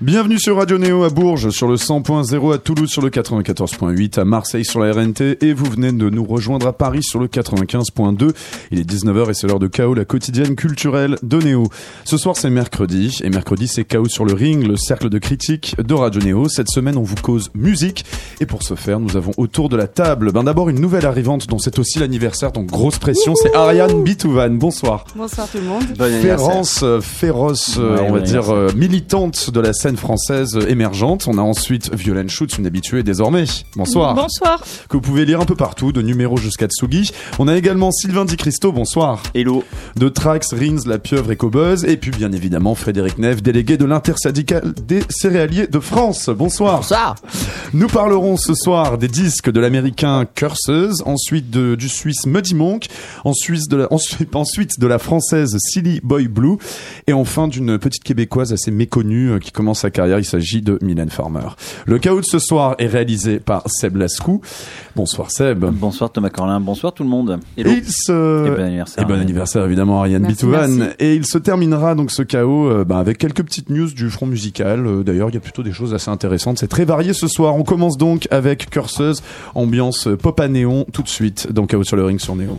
Bienvenue sur Radio Néo à Bourges, sur le 100.0 à Toulouse sur le 94.8, à Marseille sur la RNT et vous venez de nous rejoindre à Paris sur le 95.2. Il est 19h et c'est l'heure de Chaos, la quotidienne culturelle de Néo. Ce soir c'est mercredi et mercredi c'est Chaos sur le ring, le cercle de critique de Radio Néo. Cette semaine on vous cause musique et pour ce faire nous avons autour de la table ben d'abord une nouvelle arrivante dont c'est aussi l'anniversaire donc grosse pression, c'est Ariane Bitouvan. Bonsoir. Bonsoir tout le monde. Férence, féroce, euh, on va dire euh, militante de la scène française émergente. On a ensuite Violaine Schutz, une habituée désormais. Bonsoir. Bonsoir. Que vous pouvez lire un peu partout, de numéro jusqu'à Tsugi. On a également Sylvain Di Cristo, bonsoir. Hello. De Trax, Rins, La Pieuvre et Cobuzz. Et puis bien évidemment Frédéric Neff, délégué de l'intersyndicale des céréaliers de France. Bonsoir. Bonsoir. Nous parlerons ce soir des disques de l'américain Curses, ensuite de, du suisse Muddy Monk, ensuite de, la, ensuite, ensuite de la française Silly Boy Blue, et enfin d'une petite québécoise assez méconnue euh, qui commence sa carrière. Il s'agit de Mylène Farmer. Le chaos de ce soir est réalisé par Seb Lascou. Bonsoir Seb. Bonsoir Thomas Corlin, bonsoir tout le monde. Hello. Et, il se... et bon anniversaire. Et bon anniversaire évidemment Ariane Bitouvan. Et il se terminera donc ce chaos euh, bah, avec quelques petites news du front musical. Euh, D'ailleurs, il y a plutôt des choses assez intéressantes. C'est très varié ce soir. On commence donc avec Curseuse, ambiance pop à néon tout de suite dans Chaos sur le ring sur Néo.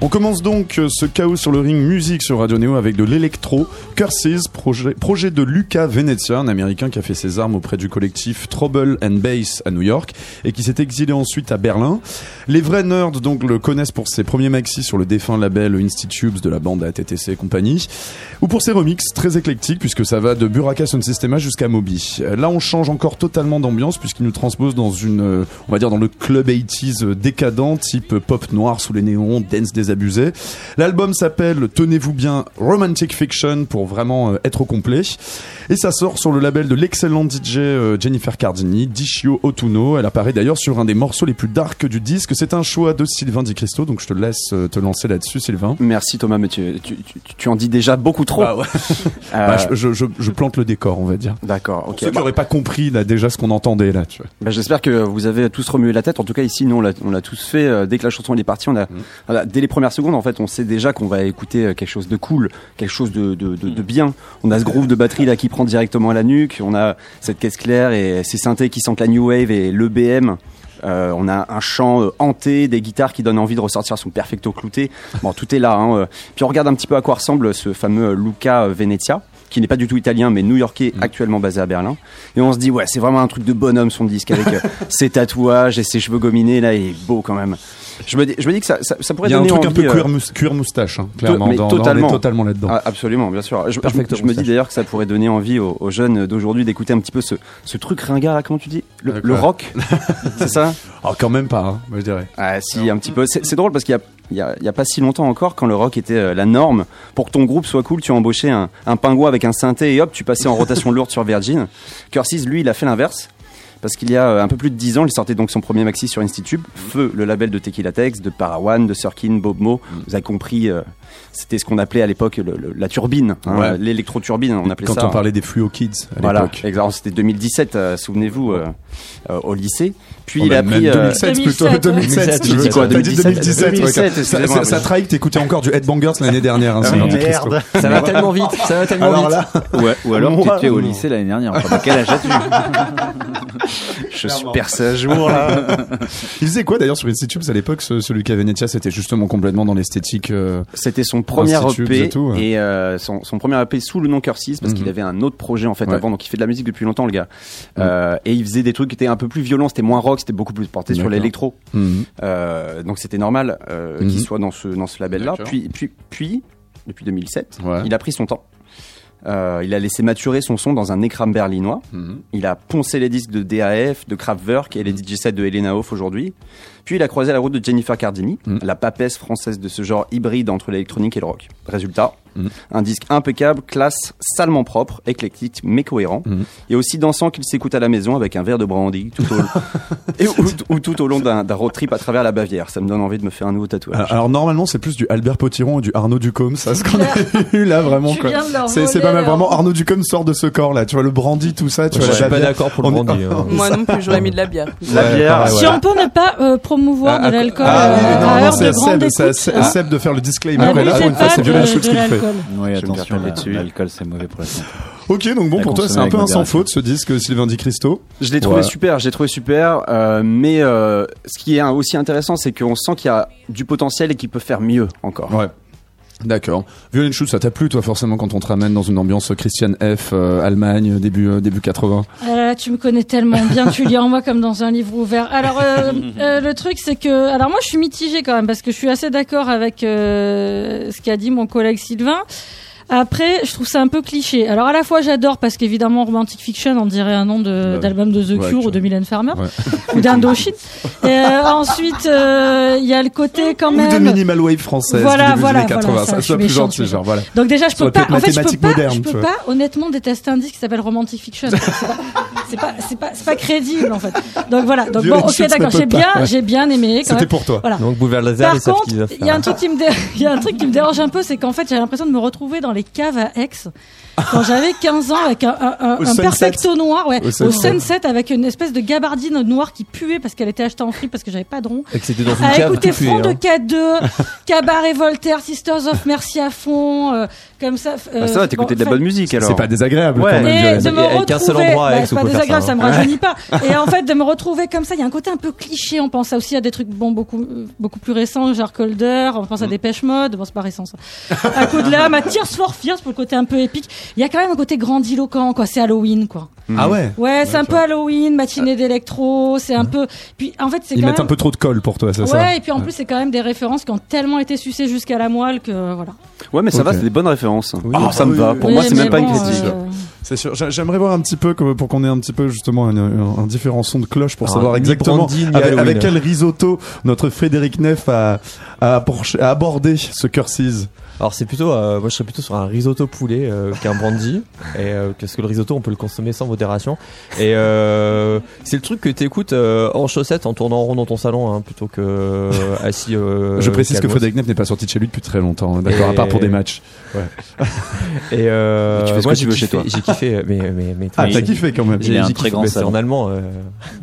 On commence donc ce chaos sur le ring musique sur Radio Neo avec de l'électro, Curses, projet, projet de Luca Venezia, un américain qui a fait ses armes auprès du collectif Trouble and Bass à New York et qui s'est exilé ensuite à Berlin. Les vrais nerds donc le connaissent pour ses premiers maxis sur le défunt label Institubes de la bande ATTC et compagnie, ou pour ses remixes très éclectiques puisque ça va de Buraka Sound Systema jusqu'à Moby. Là on change encore totalement d'ambiance puisqu'il nous transpose dans une, on va dire dans le club 80s décadent type pop noir sous les néons, dance désabusé. L'album s'appelle, tenez-vous bien, Romantic Fiction pour vraiment euh, être au complet. Et ça sort sur le label de l'excellent DJ euh, Jennifer Cardini, Dishio Otuno. Elle apparaît d'ailleurs sur un des morceaux les plus dark du disque. C'est un choix de Sylvain Di Cristo, donc je te laisse euh, te lancer là-dessus, Sylvain. Merci Thomas, mais tu, tu, tu, tu en dis déjà beaucoup trop. Bah ouais. bah, je, je, je, plante le décor, on va dire. D'accord, ok. Pour ceux qui n'auraient pas compris là, déjà ce qu'on entendait là, tu vois. Bah, J'espère que vous avez tous remué la tête. En tout cas, ici, nous, on l'a tous fait. Dès que la chanson est partie, on a, voilà, dès les premières secondes, en fait, on sait déjà qu'on va écouter quelque chose de cool, quelque chose de, de, de, de bien. On a ce groove de batterie là qui prend directement à la nuque. On a cette caisse claire et ces synthés qui sentent la new wave et l'EBM. Euh, on a un chant euh, hanté, des guitares qui donnent envie de ressortir son perfecto clouté. Bon, tout est là. Hein, euh. Puis on regarde un petit peu à quoi ressemble ce fameux Luca Venezia qui n'est pas du tout italien mais new-yorkais actuellement basé à Berlin et on se dit ouais c'est vraiment un truc de bonhomme son disque avec euh, ses tatouages et ses cheveux gominés là il est beau quand même je me dis, je me dis que ça, ça, ça pourrait Il y a un donner truc un peu euh, cuir, mous- cuir moustache, hein, clairement. mais dans- dans- totalement. on est totalement là-dedans. Ah, absolument, bien sûr. Je, je- me dis d'ailleurs que ça pourrait donner envie aux, aux jeunes d'aujourd'hui d'écouter un petit peu ce, ce truc ringard, là, comment tu dis? Le, le rock, c'est ça? Ah, quand même pas, hein, moi je dirais. Ah si, un petit peu. C'est drôle parce qu'il y a, il y, a, il y a pas si longtemps encore, quand le rock était euh, la norme, pour que ton groupe soit cool, tu embauchais un, un pingouin avec un synthé et hop, tu passais en rotation lourde sur Virgin. Cursis, lui, il a fait l'inverse. Parce qu'il y a euh, un peu plus de 10 ans, il sortait donc son premier maxi sur Institube, Feu, le label de Tequila Tex, de Parawan, de Surkin, Bob Mo. Vous avez compris, euh, c'était ce qu'on appelait à l'époque le- le- la turbine, hein, Ouais. l'électro-turbine, on appelait Quand ça. on parlait des Fluo Kids à Voilà, l'époque. exactement. C'était 2017, euh, souvenez-vous, euh, euh, au lycée. Puis Oh, il a même pris. euh, 2007 plutôt. 2007, 2007. J'ai dit quoi, T'as dit 2017, 2017. ouais, 2017, ça- trahit que t'écoutais encore du Headbangers l'année dernière. hein, c'est Ah, merde. Ça va tellement vite, ça va tellement Alors vite. là, Ou, ou alors tu étais au lycée l'année dernière. Enfin, de quel âge as-tu? Je suis percé à jour là. il faisait quoi d'ailleurs sur Institute à l'époque ce, ce Luca Venezia C'était justement complètement dans l'esthétique. euh, C'était son premier EP et tout, ouais. et euh, son, son premier EP sous le nom Cursis parce Mhm. qu'il avait un autre projet en fait Ouais. avant donc il fait de la musique depuis longtemps le gars Euh, et il faisait des trucs qui étaient un peu plus violents c'était moins rock c'était beaucoup plus porté sur l'électro mhm. Euh, donc c'était normal euh, Mhm. qu'il soit dans ce dans ce label là puis puis puis depuis 2007 Ouais. il a pris son temps Euh, il a laissé maturer son son dans un écran berlinois Mhm. Il a poncé les disques de DAF, de Kraftwerk et les DJ sets de Helena Hoff aujourd'hui. Puis il a croisé la route de Jennifer Cardini, Mm. la papesse française de ce genre hybride entre l'électronique et le rock. Résultat, Mm. un disque impeccable, classe, salement propre, éclectique mais cohérent. Mm. Et aussi dansant qu'il s'écoute à la maison avec un verre de brandy tout au, et, ou, ou tout au long d'un road trip à travers la Bavière. Ça me donne envie de me faire un nouveau tatouage. Alors, alors, normalement c'est plus du Albert Potiron et du Arnaud Ducombe, ça ce qu'on a eu là vraiment C'est pas mal vraiment Arnaud Ducombe sort de ce corps là, tu vois le brandy tout ça, tu Je vois suis la pas d'accord pour le est- brandy. hein. Moi non plus, j'aurais mis de la bière. la Ouais, bière, Si ouais. on peut ne pas euh, promouvoir Ah, de l'alcool ah, oui, euh, non, à non, heure c'est de à grande Seb, c'est à ah, de faire le disclaimer. mais là, pour une fois, c'est Schultz qui le fait. l'alcool. Oui, me attention, l'alcool c'est mauvais pour la santé. Ok, donc bon pour toi c'est un peu un sans faute ce disque Sylvain Di Cristo. Je l'ai trouvé Ouais. super, j'ai trouvé super, euh, mais euh, ce qui est aussi intéressant, c'est qu'on sent qu'il y a du potentiel et qu'il peut faire mieux encore. Ouais. D'accord. Violent Shoot, ça t'a plu toi forcément quand on te ramène dans une ambiance Christian F, euh, Allemagne, début euh, début 80. Ah là là, tu me connais tellement bien, tu lis en moi comme dans un livre ouvert. Alors euh, euh, le truc c'est que, alors moi je suis mitigée quand même parce que je suis assez d'accord avec euh, ce qu'a dit mon collègue Sylvain. Après, je trouve ça un peu cliché. Alors à la fois j'adore parce qu'évidemment Romantic Fiction, on dirait un nom de- Bah, d'album de The ouais, Cure ou de Mylène Farmer Ouais. ou d'Indochine. Et euh, ensuite euh, il y a le côté quand Ou de même. minimal wave française Voilà, du début voilà, des années 80, voilà, ça, ça plus méchante, gentil genre voilà. Donc déjà je peux pas, en fait je peux pas, moderne, je tu peux vois. pas honnêtement détester un disque qui s'appelle Romantic Fiction. C'est pas, c'est pas, c'est pas, c'est pas crédible en fait. Donc voilà. Donc Violent bon, ok, d'accord, j'ai bien, ouais. j'ai bien aimé. C'était même. pour toi. Voilà. Donc Bouvert Laser, Par contre, doivent il y a un faire. truc qui me, dé- il y a un truc qui me dérange un peu, c'est qu'en fait, j'ai l'impression de me retrouver dans les caves à Aix quand j'avais 15 ans avec un, un, un, un perfecto noir, ouais, Au au Sunset. sunset avec une espèce de gabardine noire qui puait parce qu'elle était achetée en fripe parce que j'avais pas de rond. Et que c'était dans une À cave écouter Front de hein. K2, Cabaret Voltaire, Sisters of Mercy à fond, euh, comme ça. euh, Ah, ça va, t'écoutais de la bon, bonne musique alors. C'est pas désagréable Ouais. quand même. et de me Il y a qu'un seul retrouver, endroit bah, c'est pas désagréable, ça, ça me hein. rajeunit pas. Et en fait, de me retrouver comme ça, il y a un côté un peu cliché. On pense aussi à des trucs bon beaucoup beaucoup plus récents, genre Colder. On pense à Dépêche Mode. Bon, c'est pas récent ça. À coup de l'âme, à Tears for Fears pour le côté un peu épique. Il y a quand même un côté grandiloquent, quoi. C'est Halloween, quoi. Ah ouais. Ouais, c'est un peu Halloween, matinée d'électro. C'est un peu. Puis en fait, c'est Ils quand mettent même. un peu trop de colle pour toi, c'est ça Ouais, et puis en plus, c'est quand même des références qui ont tellement été sucées jusqu'à la moelle que voilà. Ouais, mais ça va, c'est des bonnes références. Ah, Donc ça me oui, va. oui, Pour oui. moi, Oui, c'est même pas une critique. euh, C'est sûr. J'a- J'aimerais voir un petit peu pour qu'on ait un petit peu justement un, un- un différent son de cloche pour Alors, savoir exactement avec, quel risotto notre Frédéric Neff a, a, approché- a abordé ce Curses. Alors c'est plutôt, euh, moi je serais plutôt sur un risotto poulet euh, qu'un brandy, et euh, parce que le risotto on peut le consommer sans modération. Et euh, c'est le truc que t'écoutes euh, en chaussettes en tournant en rond dans ton salon, hein, plutôt que euh, assis. euh, Je précise que. Frédéric Neff n'est pas sorti de chez lui depuis très longtemps, hein, d'accord, Et- à part pour des matchs. Et euh, Tu fais ce moi que tu veux chez kiffé, toi. j'ai kiffé, mais mais mais Ah, mais- t'as kiffé quand même. J'ai un j'ai très kiffé, grand c'est salon. en allemand, euh,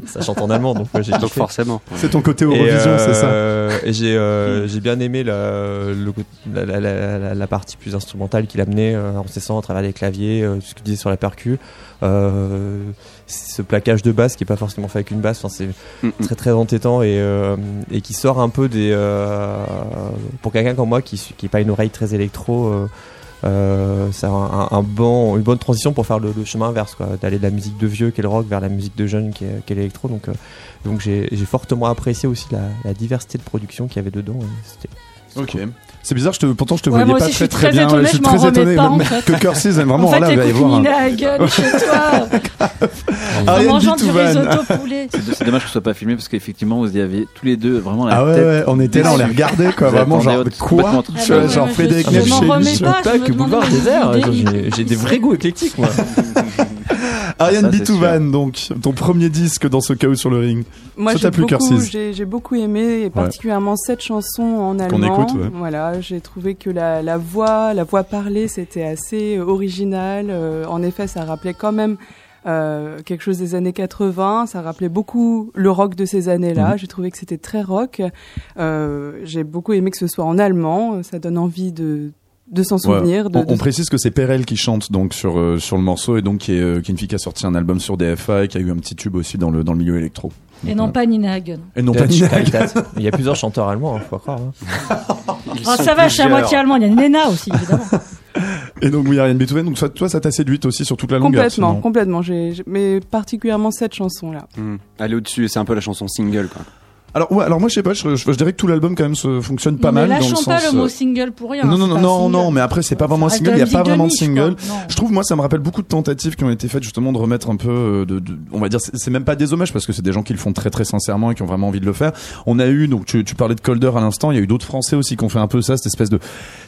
ça chante en allemand, donc euh, j'ai Donc forcément. C'est ton côté Et, Eurovision, c'est ça euh, Et j'ai euh, j'ai bien aimé la, le la, la, la- la partie plus instrumentale qu'il amenait euh, en cessant à travers les claviers, euh, ce qu'il disait sur la percu. Euh, ce plaquage de basse qui est pas forcément fait avec une basse, c'est Mm, très très entêtant et, et qui sort un peu des pour quelqu'un comme moi qui qui est pas une oreille très électro. Euh, c'est un, un- un bon, une bonne transition pour faire le, le chemin inverse, quoi, d'aller de la musique de vieux qui est le rock vers la musique de jeune qui est, qui est l'électro. Donc, euh, donc j'ai j'ai fortement apprécié aussi la, la diversité de production qu'il y avait dedans. Ok. C'est bizarre, je te, pourtant je te Ouais, voyais pas très suis très très bien. étonnée, je suis très remets étonné pas, en fait. que Curses aime vraiment. en fait, là, il va y un- Nina Hagen chez toi, en Ariane mangeant du Bitovan. risotto poulet. C'est dommage que ce soit pas filmé parce qu'effectivement vous y avez tous les deux vraiment la Ah ouais, tête. ouais, on était là, on les regardait quoi, vraiment genre quoi Ah ouais, Genre Frédéric je- Neff je m'en chez remets lui. pas. pas je me que demande Boulevard des Désert, j'ai des vrais goûts éclectiques moi. Ariane c'est Bitovan, donc ton premier disque dans ce chaos sur le ring. Moi, j'ai beaucoup, j'ai, j'ai beaucoup aimé, et particulièrement cette chanson en allemand. écoute, ouais. Voilà, j'ai trouvé que la, la voix, la voix parlée, c'était assez euh, original. Euh, en effet, ça rappelait quand même euh, quelque chose des années 80. Ça rappelait beaucoup le rock de ces années-là. Mhm. J'ai trouvé que c'était très rock. Euh, j'ai beaucoup aimé que ce soit en allemand. Ça donne envie de de s'en souvenir. Ouais. De, On, de- on précise que c'est Perel qui chante donc sur euh, sur le morceau et donc qui est, qui est une fille qui a sorti un album sur DFA et qui a eu un petit tube aussi dans le dans le milieu électro. Et non euh, pas Nina Hagen. et non pas Nina Hagen. Il y a plusieurs chanteurs allemands, hein, faut croire. hein. Ah, ça va, je suis à moitié allemand. Il y a Nena aussi, évidemment. Et donc oui, Ariane Beethoven. Donc toi, ça t'a séduite aussi sur toute la longueur. complètement, sinon. complètement. J'ai, mais particulièrement cette chanson-là. Mm. Elle est au-dessus, c'est un peu la chanson single quoi. Alors ouais, alors moi je sais pas, je, je- je dirais que tout l'album quand même se fonctionne pas Non, mal mais dans le sens. pas le mot euh, single pour rien. non non c'est non non single. non, mais après c'est pas vraiment un single, il y a pas vraiment de single. Non. Je trouve moi ça me rappelle beaucoup de tentatives qui ont été faites justement de remettre un peu euh, de, de- on va dire c'est c'est même pas des hommages parce que c'est des gens qui le font très très sincèrement et qui ont vraiment envie de le faire. On a eu donc tu, tu parlais de Colder à l'instant, il y a eu d'autres français aussi qui ont fait un peu ça cette espèce de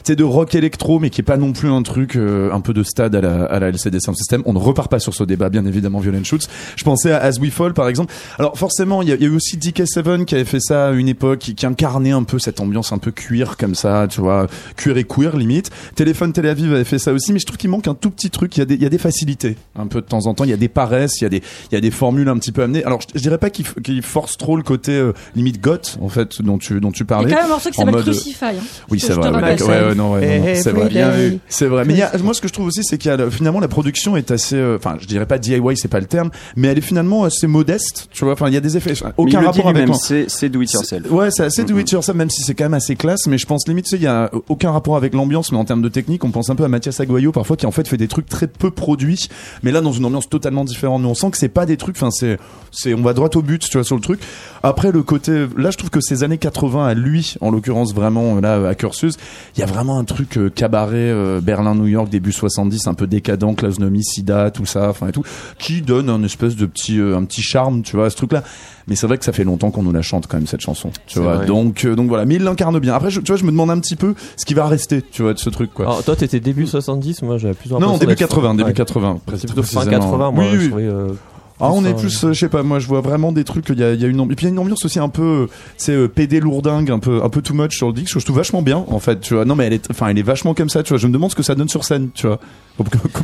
sais de rock électro mais qui est pas non plus un truc euh, un peu de stade à la à la LCD Sound System. On ne repart pas sur ce débat bien évidemment Violent Shoots. Je pensais à As We Fall par exemple. Alors forcément il y a, il y a eu aussi DK7 qui avait fait ça à une époque qui, qui incarnait un peu cette ambiance un peu cuir comme ça, tu vois, cuir et queer limite. Téléphone Tel Aviv avait fait ça aussi, mais je trouve qu'il manque un tout petit truc. Il y a des, il y a des facilités un peu de temps en temps. Il y a des paresses, il y a des, il y a des formules un petit peu amenées. Alors je, je dirais pas qu'il qu'il force trop le côté euh, limite goth en fait dont tu dont tu Il y parlais. a quand même un morceau qui en s'appelle mode- Crucify. hein. Oui, c'est vrai. ouais, ouais, ouais, non, ouais, non, non, c'est vrai. Everyday. C'est vrai. Mais il y a, moi, ce que je trouve aussi, c'est qu'il y a le- finalement la production est assez, euh, enfin, je dirais pas DIY, c'est pas le terme, mais elle est finalement assez modeste. Tu vois, enfin, il y a des effets. Aucun rapport avec. c'est c'est do it yourself. Ouais, c'est assez do it yourself, même si c'est quand même assez classe. Mais je pense limite, il y a aucun rapport avec l'ambiance, mais en termes de technique, on pense un peu à Mathias Aguayo parfois, qui en fait fait des trucs très peu produits, mais là dans une ambiance totalement différente. Mais on sent que c'est pas des trucs. Enfin, c'est, c'est, on va droit au but, tu vois, sur le truc. Après le côté, là, je trouve que ces années 80 à lui, en l'occurrence vraiment là à Cursus, il y a vraiment un truc euh, cabaret euh, Berlin, New York, début 70, un peu décadent, Klausnomi, Sida, tout ça, enfin et tout, qui donne un espèce de petit, euh, un petit charme, tu vois, à ce truc-là. Mais c'est vrai que ça fait longtemps qu'on nous la chante quand même cette chanson, tu vois. vrai. Donc, euh, donc voilà. Mais il l'incarne bien. Après, je, tu vois, je me demande un petit peu ce qui va rester, tu vois, de ce truc, quoi. Alors, toi, t'étais début 70, moi j'avais plus non, début d'être- 80, début Ouais. 80. C'est plutôt fin précisément. 80, moi Oui, je trouvais. euh, Ah, on est plus, euh, je sais pas, moi je vois vraiment des trucs, il y a, il y a une, ambi- et puis il y a une ambiance aussi un peu, c'est euh, PD lourdingue, un peu, un peu too much sur le disque, que je trouve vachement bien, en fait, tu vois. Non, mais elle est, enfin, elle est vachement comme ça, tu vois. Je me demande ce que ça donne sur scène, tu vois.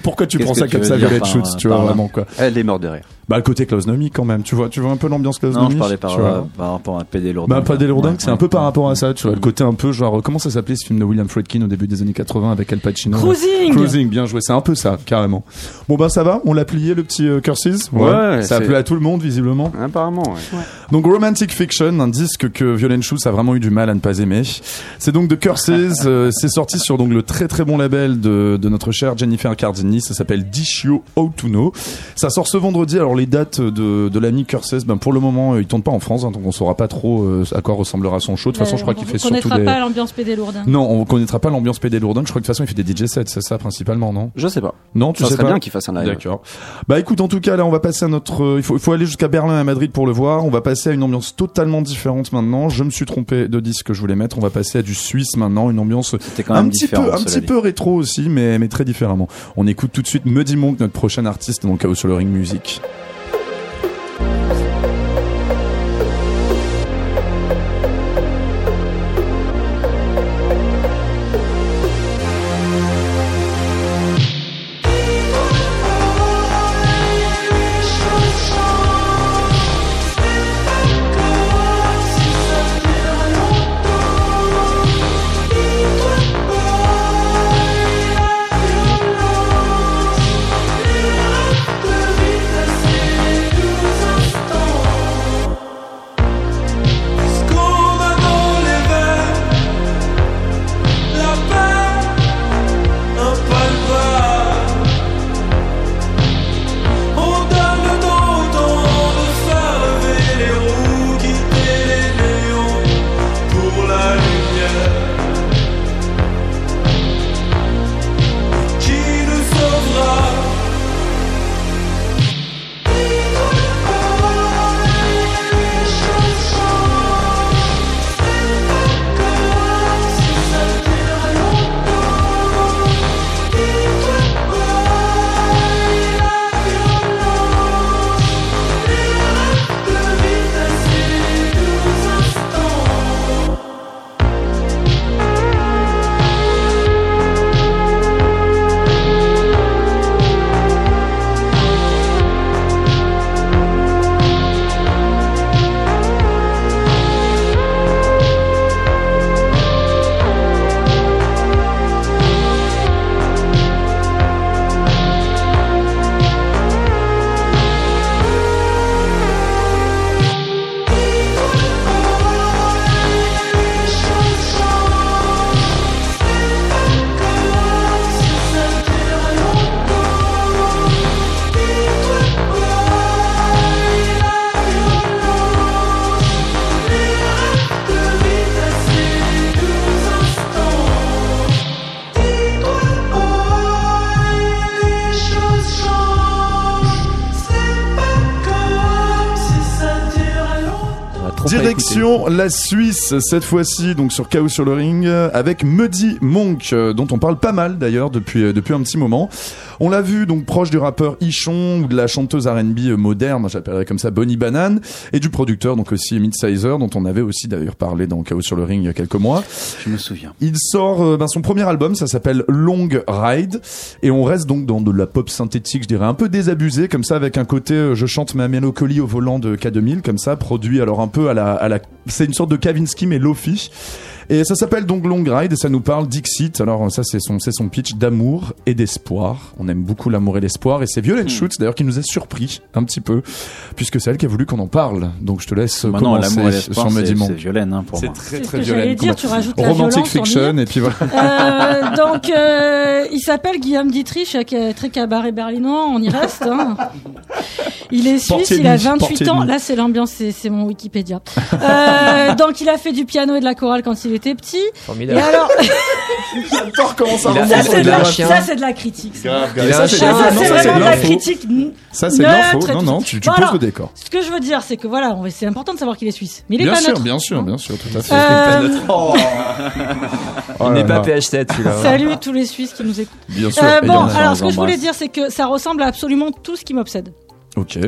Pourquoi, tu prends ça comme ça, dire Violet par- Shoots, tu vois, vraiment, quoi. Elle est morte de rire. Bah, le côté Klausnomi, quand même, tu vois, tu vois un peu l'ambiance Klausnomi. Non, je parlais par, euh, par rapport à PD Lourdin. Bah, pas des lourdingues, c'est un peu par rapport à ça, tu vois. Le côté un peu genre, comment ça s'appelait ce film de William Friedkin au début des années 80 avec Al Pacino? là Cruising. Cruising, bien joué, c'est un peu ça, carrément. Bon ben ça va, on l'a plié le petit euh, Curses Ouais, ça a plu à tout le monde visiblement. Apparemment, ouais. Donc Romantic Fiction, un disque que Violent Shoes a vraiment eu du mal à ne pas aimer. C'est donc de Curses, euh, c'est sorti sur donc le très très bon label de, de notre chère Jennifer Cardini, ça s'appelle Dishio Autuno. Ça sort ce vendredi, alors les dates de, de l'ami Curses, ben pour le moment euh, il tourne pas en France, hein, donc on saura pas trop euh, à quoi ressemblera son show. De toute façon je crois qu'il fait On surtout connaîtra des... pas l'ambiance PD Lourdin. Non, on connaîtra pas l'ambiance PD Lourdin, je crois que de toute façon il fait des DJ sets, c'est ça principalement, non? Je sais pas. Non, tu Ça sais serait pas bien qu'il fasse un live. D'accord. Bah écoute, en tout cas, là, on va passer à notre. euh, il faut, il faut aller jusqu'à Berlin et à Madrid pour le voir. On va passer à une ambiance totalement différente maintenant. Je me suis trompé de disque que je voulais mettre. On va passer à du Suisse maintenant, une ambiance un petit peu, un petit dit. peu rétro aussi, mais mais très différemment. On écoute tout de suite Muddy Monk, notre prochain artiste dans Chaos sur le Ring Music. La Suisse, cette fois-ci, donc sur Chaos sur le ring, euh, avec Muddy Monk, euh, dont on parle pas mal d'ailleurs depuis, euh, depuis un petit moment. On l'a vu donc proche du rappeur Ichon ou de la chanteuse R&B euh, moderne, j'appellerais comme ça Bonnie Banane, et du producteur donc aussi Midsizer, dont on avait aussi d'ailleurs parlé dans Chaos sur le ring il y a quelques mois. Je me souviens. Il sort euh, ben, son premier album, ça s'appelle Long Ride, et on reste donc dans de la pop synthétique, je dirais un peu désabusé, comme ça avec un côté euh, je chante ma mélancolie au volant de K2000, comme ça, produit alors un peu à la, à la c'est une sorte de Kavinsky mais Lofi. Et ça s'appelle donc Long Ride et ça nous parle Dixit. Alors ça c'est son c'est son pitch d'amour et d'espoir. On aime beaucoup l'amour et l'espoir et c'est Violent Schutz d'ailleurs qui nous a surpris un petit peu puisque c'est elle qui a voulu qu'on en parle. Donc je te laisse Maintenant, commencer sur Monk. c'est Violaine hein, pour C'est moi. très C'est ce très que violent. dire, tu rajoutes la Romantic fiction et puis voilà. Euh, donc, euh, il s'appelle Guillaume Dietrich, euh, qui est très cabaret berlinois, on y reste. hein. Il est suisse, il a de nuit, 28 portier de ans. Là, c'est l'ambiance, c'est c'est mon Wikipédia. Euh, donc, il a fait du piano et de la chorale quand il était petit. Et Formidable. alors, J'adore comment ça Il a- remonte ça, c'est de, la- rails. chien. ça, c'est de la critique. ça. C'est- vraiment de la critique. Ça, c'est de l'info. et Non, non, tu, tu Voilà. poses le décor. Ce que je veux dire, c'est que voilà, on- c'est important de savoir qu'il est suisse. Mais il est Bien pas sûr, neutre. bien sûr, bien sûr, tout à fait. Euh, Oh Il n'est pas là. PH7 celui-là. Salut tous les Suisses qui nous écoutent. Bien sûr. Euh, et bon, alors ce que je voulais dire, c'est que ça ressemble à absolument tout ce qui m'obsède. Ok.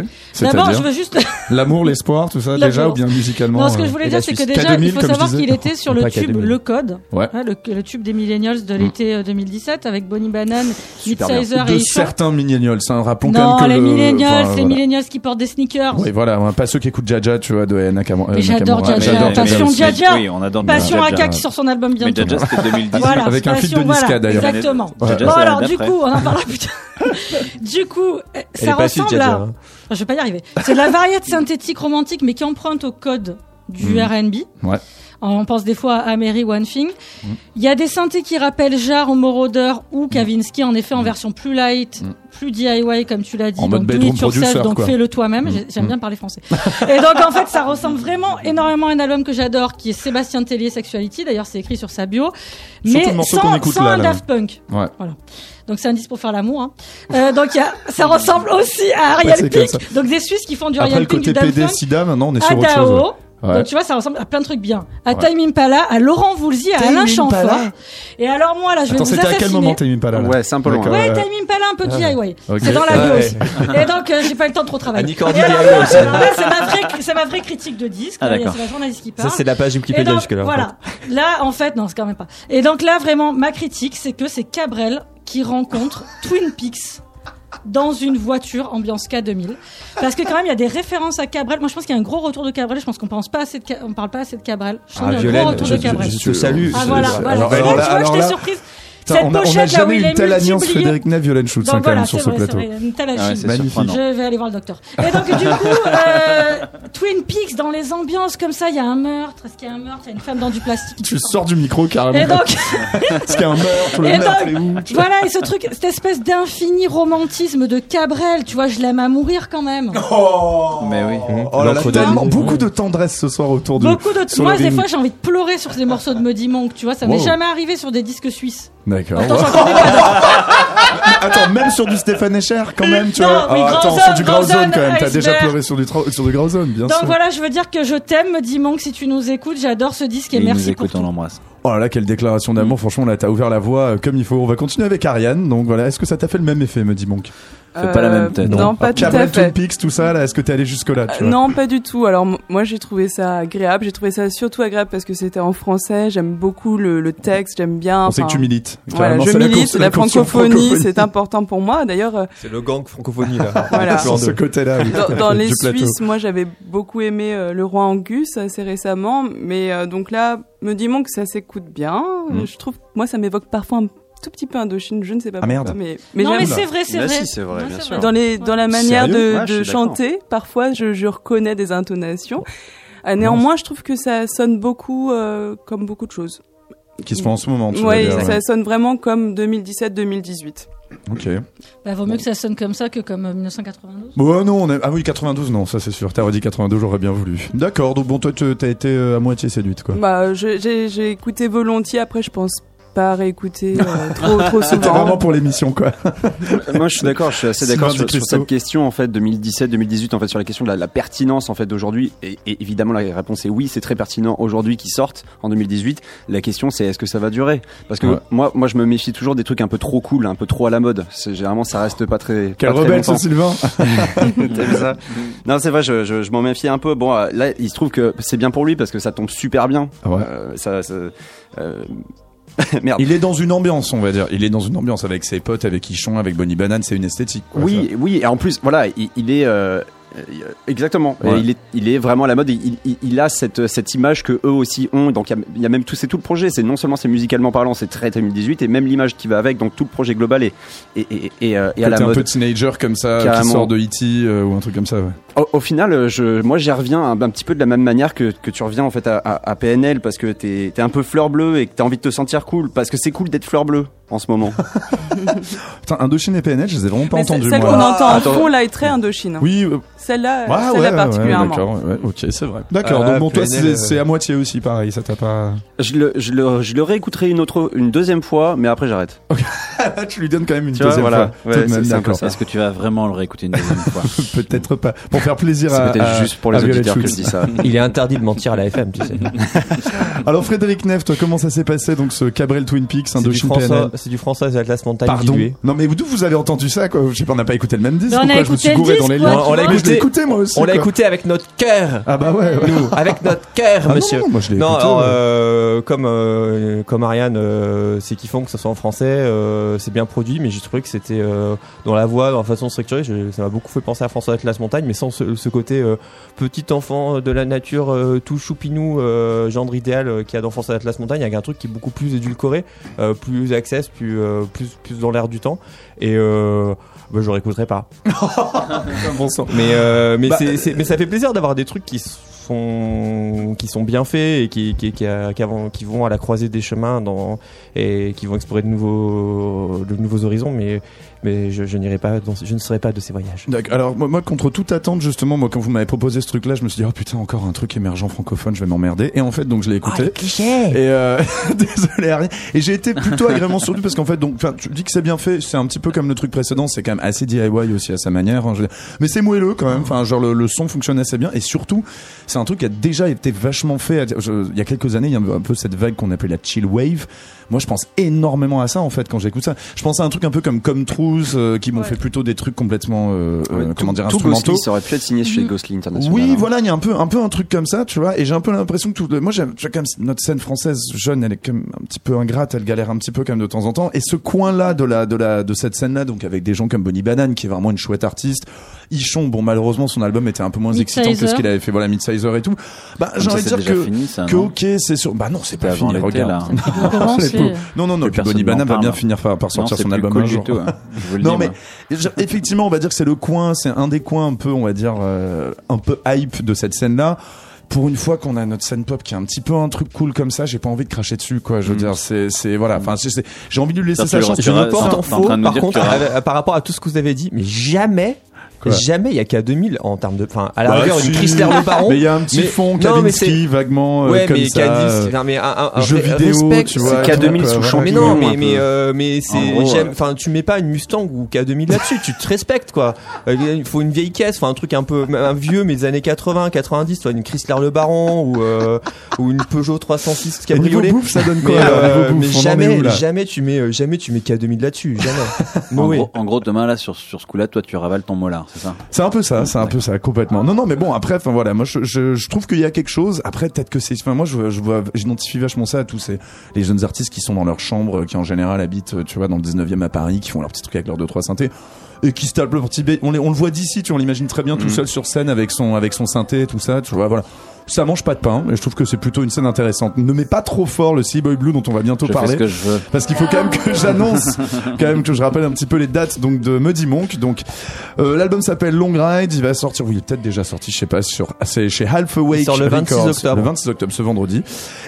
D'abord, je veux juste. l'amour, l'espoir, tout ça déjà, ou bien musicalement Non, ce que euh, je voulais et dire, c'est que déjà, K2000, il faut savoir qu'il était sur le tube K2000. Le Code, Ouais. hein, le, le tube des millennials de l'été euh, 2017 avec Bonnie Banane. Midsizer et de certains millennials, hein, rappelons Non, quand même que les le- millennials, enfin, les millennials qui portent des sneakers. Oui, voilà, hein, pas ceux qui écoutent Jaja, tu vois, de Nakamura. Mais j'adore Nakamura. Jaja, J'adore Passion. Jaja. Oui, on adore Passion Jaja. AK qui sort son album Mais bientôt. Jaja, c'était 2010. Voilà, Avec un feat Passion, de Niska, voilà, d'ailleurs. Exactement. Bon alors, du coup, on en parlera plus tard. du coup, euh, ça ressemble à. Enfin, je vais pas y arriver. C'est de la variété synthétique romantique, mais qui emprunte au code du Mhm. R&B. Ouais. On pense des fois à Mary One Thing. Il y a des synthés qui rappellent Jar ou Moroder ou Kavinsky, en effet, en version plus light, plus DIY, comme tu l'as dit. En mode donc, do bedroom it yourself, producer, donc fais-le toi-même. J'ai- J'aime bien parler français. Et donc, en fait, ça ressemble vraiment énormément à un album que j'adore, qui est Sébastien Tellier Sexuality. D'ailleurs, c'est écrit sur sa bio. Mais le sans, sans là, un là. Daft Punk. Ouais. Donc c'est un disque pour faire l'amour. Hein. Euh, donc y a, ça ressemble aussi à Ouais, Ariel c'est comme Pink. Donc des Suisses qui font du Après Ariel le Pink, du côté Daft PD Punk, SIDA, maintenant on est sur autre chose. Ouais. Donc tu vois, ça ressemble à plein de trucs bien. À Ouais. Time Impala, à Laurent Voulzy, à Time Alain Chamfort. Impala. Et alors moi là, je vais Attends, vous c'était à quel assassiner. moment là là Ouais, c'est un peu loin. Ouais, Ouais. Time Impala un peu DIY. Ok. C'est dans la bio Ouais. aussi. Et donc euh, j'ai pas eu le temps de trop travailler. Annie Cordy, là, c'est ma vraie, c'est ma vraie critique de disque. Ah, Là, c'est la journaliste qui Ça, parle. c'est la page Wikipédia donc, jusque-là. Voilà. Là, en fait, non, c'est quand même pas. Et donc là, vraiment, ma critique, c'est que c'est Cabrel qui rencontre Twin Peaks dans une voiture ambiance K2000 parce que quand même il y a des références à Cabrel. Moi je pense qu'il y a un gros retour de Cabrel. Je pense qu'on pense pas assez de Ca- on parle pas assez de Cabrel. Je Ah, qu'il y a un gros retour je, de Cabrel. je te salue. ah voilà, voilà. alors- alors là- tu vois, alors là- surprise Putain, cette on a, on a pochette là où jamais il eu une telle alliance Frédéric Neff, Violaine Schultz donc hein, quand voilà même sur c'est ce vrai, plateau. vrai, une telle Ah ouais, je vais aller voir le docteur. Et donc, du coup, euh, Twin Peaks, dans les ambiances comme ça, il y a un meurtre. Est-ce qu'il y a un meurtre? Il y a une femme dans du plastique. Tu sors du micro carrément. Et donc, Est-ce qu'il y a un meurtre? Le Et meurtre donc, est où? voilà, et ce truc, cette espèce d'infini romantisme de Cabrel, tu vois, je l'aime à mourir quand même. Mais oui. Oh là tellement beaucoup de tendresse ce soir autour de. Beaucoup de moi des fois j'ai envie de pleurer sur des morceaux de Muddy Monk, tu vois, ça m'est jamais arrivé sur des disques suisses. D'accord. Attends, même sur du Stéphane Echer quand même, tu Non, vois. Ah, attends, sur du Grauzone Grauzone, quand même. T'as déjà pleuré sur du, sur du Grauzone, bien Donc sûr. voilà, je veux dire que je t'aime Muddy Monk si tu nous écoutes, j'adore ce disque et, merci nous pour on l'embrasse. Oh là là, quelle déclaration d'amour. Franchement, là, t'as ouvert la voie euh, comme il faut. On va continuer avec Ariane. Donc voilà, est-ce que ça t'a fait le même effet, me dit Monk Fais pas la même tête. Non, pas tout à Twin fait. Peaks, tout ça, là, est-ce que t'es allé jusque-là, Euh, Non, pas du tout. Alors moi j'ai trouvé ça agréable. J'ai trouvé ça surtout agréable parce que c'était en français. J'aime beaucoup le, le texte. J'aime bien. On sait que tu milites. Voilà, je la milite. La, sur francophonie, c'est important pour moi. D'ailleurs, euh, C'est le gang francophonie là. Voilà. Sur ce côté-là, oui, dans, dans les. Suisses, moi j'avais beaucoup aimé euh, Le Roi Angus assez récemment, mais euh, donc là, me dit que ça s'écoute bien. Mm. Euh, Je trouve, moi ça m'évoque parfois un tout petit peu Indochine. Je ne sais pas Ah, pourquoi, merde. mais mais non mais c'est vrai, c'est Bah vrai. si, c'est vrai, Non, bien c'est sûr. dans les dans la manière Sérieux de, chanter, parfois je, je reconnais des intonations. Euh, néanmoins, je trouve que ça sonne beaucoup euh, comme beaucoup de choses. Qui se font en ce moment, tu Ouais, veux dire, ça ouais. sonne vraiment comme 2017-2018. Ok. Bah, vaut mieux que ça sonne comme ça que comme euh, 1992. Bon, non, on est... ah oui, 92, non, ça c'est sûr. T'as redit 92, j'aurais bien voulu. D'accord, donc bon, toi, tu- t'as été euh, à moitié séduite, quoi. Bah, j'ai écouté volontiers. Après, je pense pas à réécouter euh, trop trop C'était souvent. vraiment pour l'émission, quoi. Moi, je suis d'accord. Je suis assez d'accord sur, cette question en fait 2017-2018 en fait sur la question de la, la pertinence en fait d'aujourd'hui. Et, et évidemment, la réponse est oui, c'est très pertinent aujourd'hui qui sortent en 2018. La question, c'est est-ce que ça va durer? Parce que Ouais. moi, moi, je me méfie toujours des trucs un peu trop cool, un peu trop à la mode. C'est généralement, ça reste pas très. Quel pas très rebelle, ce longtemps. Sylvain. Ça? Non, c'est vrai, je, je, je m'en méfie un peu. Bon, euh, là, il se trouve que c'est bien pour lui parce que ça tombe super bien. Ouais. Euh, ça, ça- euh, Merde. Il est dans une ambiance, on va dire. Il est dans une ambiance avec ses potes, avec Ichon, avec Bonnie Banane. C'est une esthétique. quoi, Oui, oui, et en plus, voilà, il, il est euh, exactement. Ouais. Il est, il est vraiment à la mode. Il, il, il a cette cette image que eux aussi ont. Donc il y a, il y a même tout, c'est tout le projet. C'est non seulement c'est musicalement parlant, c'est très 2018, et même l'image qui va avec. Donc tout le projet global est et, euh, à la un mode. peu teenager comme ça, qui sort de E.T. euh, ou un truc comme ça. Ouais. Au, au final, euh, je, moi, j'y reviens un, un petit peu de la même manière que, que tu reviens en fait à, à, à PNL parce que t'es es un peu fleur bleue et que t'as envie de te sentir cool parce que c'est cool d'être fleur bleue en ce moment. Putain, Indochine et PNL, je les ai vraiment pas entendus. celle qu'on entend en fond là est très Indochine. Oui, euh, Celle-là, ah, celle-là ouais, ouais, particulièrement. d'accord, ouais, ok, c'est vrai. D'accord, Ah, donc bon, toi, PNL, c'est euh, c'est à moitié aussi pareil, ça t'a pas. je le, je le, je le réécouterai une autre, une deuxième fois, mais après j'arrête. tu lui donnes quand même une Tu vois, deuxième voilà. fois. Ouais, d'accord. Est-ce que tu vas vraiment le réécouter une deuxième fois Peut-être pas. Pour faire plaisir C'est à. peut-être juste pour les auditeurs que je dis ça. Il est interdit de mentir à la FM, tu sais. Alors Frédéric Neff, toi, comment ça s'est passé donc ce Cabrel Twin Peaks, C'est du, Indochine François, PNL c'est du François et Atlas Montagne Pardon? dilué. Non mais d'où vous avez entendu ça quoi? Je sais pas, on n'a pas écouté le même disque on a quoi Je me suis écouté le gouré dans les disque, liens. ouais, On l'a écouté, écouté moi aussi. on l'a écouté avec notre cœur. Ah bah ouais. ouais. Nous, avec notre cœur, Ah non, monsieur. moi je l'ai Non, écouté. euh, comme euh, comme Ariane, euh, c'est kiffant que ce soit en français, euh, c'est bien produit, mais j'ai trouvé que c'était euh, dans la voix, dans la façon structurée, je- ça m'a beaucoup fait penser à François Atlas Montagne, mais sans ce, ce côté euh, petit enfant de la nature, euh, tout choupinou, euh, gendre idéal euh, qu'il y a dans François Atlas Montagne, avec un truc qui est beaucoup plus édulcoré, euh, plus access, plus euh, plus plus dans l'air du temps, et euh, bah, je réécouterai pas. bon sang. Mais euh, mais Bah, mais ça fait plaisir d'avoir des trucs qui qui sont bien faits et qui qui qui, qui qui vont à la croisée des chemins dans et qui vont explorer de nouveaux de nouveaux horizons mais mais je, je n'irai pas dans, je ne serai pas de ces voyages. Alors moi, moi, contre toute attente justement, moi quand vous m'avez proposé ce truc-là, je me suis dit oh putain encore un truc émergent francophone, je vais m'emmerder. Et en fait donc je l'ai écouté. Et euh, désolé Ariane. Et j'ai été plutôt agréablement surpris parce qu'en fait donc tu dis que c'est bien fait, c'est un petit peu comme le truc précédent, c'est quand même assez DIY aussi à sa manière. hein, je. Mais c'est moelleux quand même. Enfin genre le, le son fonctionne assez bien et surtout c'est un truc qui a déjà été vachement fait. Je- il y a quelques années, il y a un peu cette vague qu'on appelait la chill wave. Moi je pense énormément à ça en fait quand j'écoute ça. Je pense à un truc un peu comme Comme Truth euh, qui m'ont Ouais. fait plutôt des trucs complètement euh, euh, Ouais, comment tout- dire tout instrumentaux. Ghostly, ça aurait pu être signé chez Mhm. Ghostly International. Oui, hein. voilà, il y a un peu, un peu un truc comme ça, tu vois. Et j'ai un peu l'impression que tout, moi, j'aime, tu vois, quand même, notre scène française jeune, elle est quand même un petit peu ingrate, elle galère un petit peu quand même de temps en temps. Et ce coin-là de la, de la, de cette scène-là, donc avec des gens comme Bonnie Banane, qui est vraiment une chouette artiste. Ichon, bon, malheureusement, son album était un peu moins excitant que ce qu'il avait fait, voilà, Midsizer et tout. Bah, j'ai Ça, envie de dire que, fini, ça, que ok, c'est sûr. Bah non, c'est pas fini, regarde. là. Non, non, non, puis Bonnie Banane va bien finir par, par sortir Non, son album un jour. tout, hein. Je Non dis, mais effectivement, on va dire que c'est le coin, c'est un des coins un peu, on va dire, euh, un peu hype de cette scène-là. Pour une fois qu'on a notre scène pop qui est un petit peu un truc cool comme ça, j'ai pas envie de cracher dessus, quoi. Je veux Mm. dire, c'est, c'est voilà. Enfin, c'est- c'est- j'ai envie de lui laisser Ça sa chance. Je me porte en faux par contre à- à- par rapport à tout ce que vous avez dit mais jamais Quoi jamais il y a qu'à 2000 en termes de enfin à la Bah, rigueur si. une Chrysler Le Baron Mais il y a un petit Mais- fond mais Kavinsky, vaguement, euh, ouais comme mais ça. K10 euh, non, mais un, un, un vidéo, respect, tu vois. C'est K2000 donc, sous euh, champion. mais non, mais mais euh, mais c'est enfin tu mets pas une Mustang ou K2000 là-dessus, tu te respectes quoi. Euh, Il faut une vieille caisse, enfin un truc un peu un vieux mais des années 80, 90, soit une Chrysler Le Baron ou euh, ou une Peugeot 306 Et niveau cabriolet. bouffe, ça donne Mais, quoi alors, euh, mais bouffe, est jamais où, jamais tu mets euh, jamais tu mets K2000 là-dessus, jamais. Gros, en gros, demain, là, sur, sur ce coup-là, toi, tu ravales ton molar, c'est ça? C'est un peu ça, c'est un peu ça, complètement. Non, non, mais bon, après, enfin voilà, moi, je, je, je trouve qu'il y a quelque chose. Après, peut-être que c'est, enfin, moi, je, je vois, j'identifie vachement ça à tous ces, les jeunes artistes qui sont dans leur chambre, qui en général habitent, euh, tu vois, dans le 19e à Paris, qui font leur petit truc avec leurs deux, trois synthés. Et qui se tapent le petit on, les- on le voit d'ici, tu vois, on l'imagine très bien tout Mhm. seul sur scène avec son, avec son synthé, tout ça, tu vois, voilà. Ça mange pas de pain, et je trouve que c'est plutôt une scène intéressante. Ne mets pas trop fort le Sea Boy Blue dont on va bientôt Je fais parler. ce que je veux. Parce qu'il faut quand même que j'annonce, quand même que je rappelle un petit peu les dates donc de Muddy Monk. Donc euh, l'album s'appelle Long Ride, il va sortir, oui, il est peut-être déjà sorti, je sais pas, sur c'est chez Half Awake sort le 26 Records, octobre. le 26 octobre ce vendredi.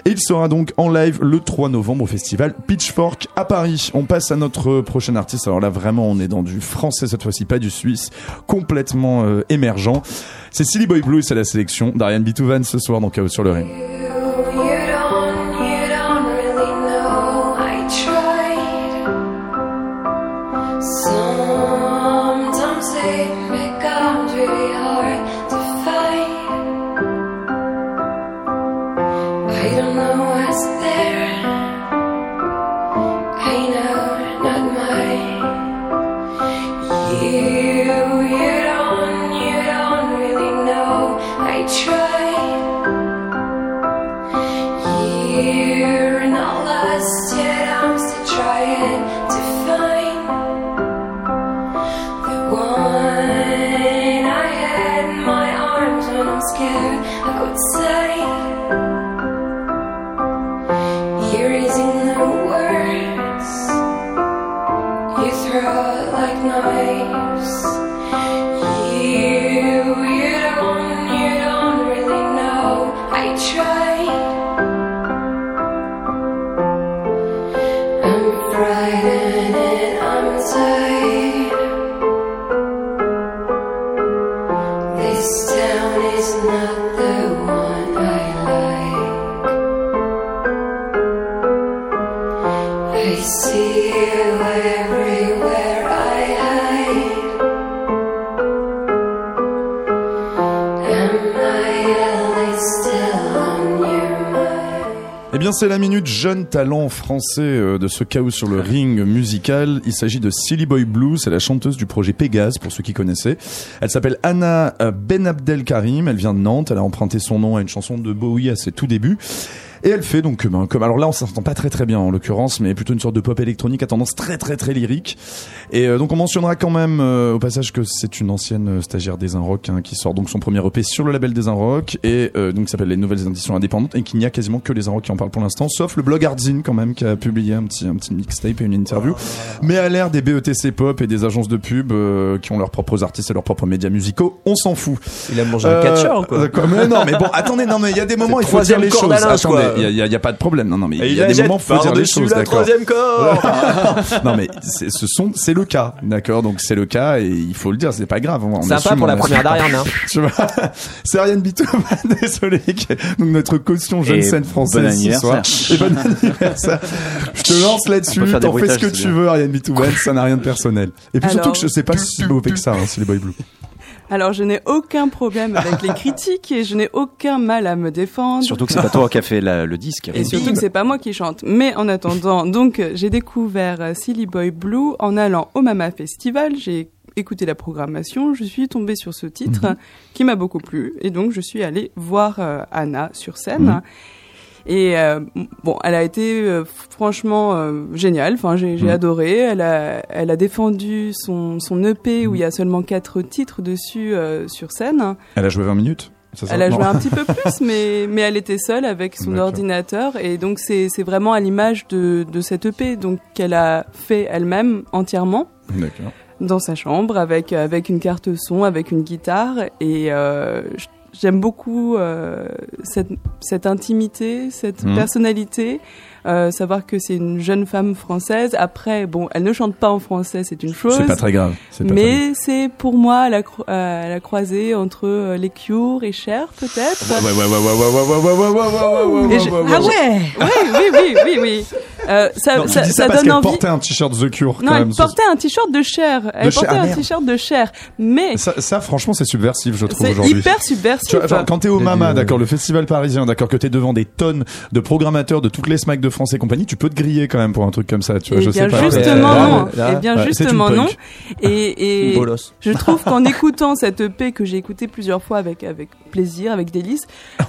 Et il sera donc en live le 3 novembre au festival Pitchfork à Paris. On passe à notre prochain artiste. Alors là vraiment, on est dans du français cette fois-ci, pas du suisse, complètement euh, émergent. C'est Silly Boy Blue et c'est la sélection d'Ariane Bitouvan ce soir dans Chaos sur le Ring. C'est la minute jeune talent français euh, de ce chaos sur le ring musical. Il s'agit de Silly Boy Blue. C'est la chanteuse du projet Pégase, pour ceux qui connaissaient. Elle s'appelle Anna euh, Benabdel Karim. Elle vient de Nantes. Elle a emprunté son nom à une chanson de Bowie à ses tout débuts. Et elle fait donc, ben, comme alors là, on s'entend pas très très bien en l'occurrence, mais plutôt une sorte de pop électronique à tendance très très très lyrique. Et euh, donc on mentionnera quand même euh, au passage que c'est une ancienne euh, stagiaire des Rock hein, qui sort donc son premier EP sur le label des Rock et euh, donc s'appelle les Nouvelles Éditions Indépendantes et qu'il n'y a quasiment que les Rock qui en parlent pour l'instant, sauf le blog Ardzine quand même qui a publié un petit un petit mixtape et une interview. Mais à l'ère des BETC pop et des agences de pub euh, qui ont leurs propres artistes et leurs propres médias musicaux, on s'en fout. Il a mangé un catcheur, quoi. Mais non, mais bon, attendez, non, mais il y a des moments, il faut dire les choses. Attendez. Il y a- pas de problème. Non, non, mais il y a des moments, faut dire les choses, la d'accord. troisième corde. non, mais c'est, ce sont, c'est le cas, d'accord. Donc c'est le cas et il faut le dire, c'est pas grave. On, on Sympa assume, pour la première d'Ariane, hein. Tu vois, c'est Ariane Bitouma, désolé, donc notre caution jeune Et scène bon française ce soir. anniversaire. Et bon anniversaire. Je te lance là-dessus, t'en fais ce que c'est tu bien. veux, Ariane Bitouma, ça n'a rien de personnel. Et puis surtout que je sais pas si mauvais que ça, hein, si les Boy Blue. Alors, je n'ai aucun problème avec les critiques et je n'ai aucun mal à me défendre. Surtout que c'est pas toi qui a fait la- le disque. Et surtout que c'est pas moi qui chante. Mais en attendant, donc j'ai découvert euh, Silly Boy Blue en allant au Mama Festival. J'ai écouté la programmation, je suis tombée sur ce titre Mhm. qui m'a beaucoup plu et donc je suis allée voir euh, Anna sur scène. Mhm. Et euh, bon, elle a été euh, franchement euh, géniale. Enfin, j'ai Mhm. adoré. Elle a, elle a défendu son son EP où il y a seulement quatre titres dessus sur scène. Elle a joué 20 minutes. ça Elle a Non. joué un petit peu plus, mais, mais elle était seule avec son ordinateur. Et donc, c'est vraiment à l'image de, de cette EP donc qu'elle a fait elle-même entièrement D'accord. dans sa chambre avec, avec une carte son, avec une guitare. Et euh, j'aime beaucoup euh, cette, cette intimité, cette Mhm. personnalité. Euh, savoir que c'est une jeune femme française. Après, bon, elle ne chante pas en français, c'est une chose. C'est pas très grave. Pas mais c'est pour moi la, cro euh, la croisée entre euh, les Cure et Cher, peut-être. Ah ouais. Oui, oui, oui, oui, oui. ça, dis ça, parce donne envie. portait un t-shirt The Cure. Non, elle portait un t-shirt de Cher. Elle portait un t-shirt de Cher. Mais ça, franchement, c'est subversif, je trouve aujourd'hui. C'est hyper subversif. Tu vois, genre, quand t'es au Mama, d'accord, le festival parisien, d'accord, que t'es devant des tonnes de programmateurs de toutes les SMAC de France et compagnie, tu peux te griller quand même pour un truc comme ça, tu vois, Eh je bien sais pas. justement Là, non. là, Eh bien ouais, justement non. Et, et je trouve qu'en écoutant cette EP que j'ai écouté plusieurs fois avec avec plaisir, avec délice,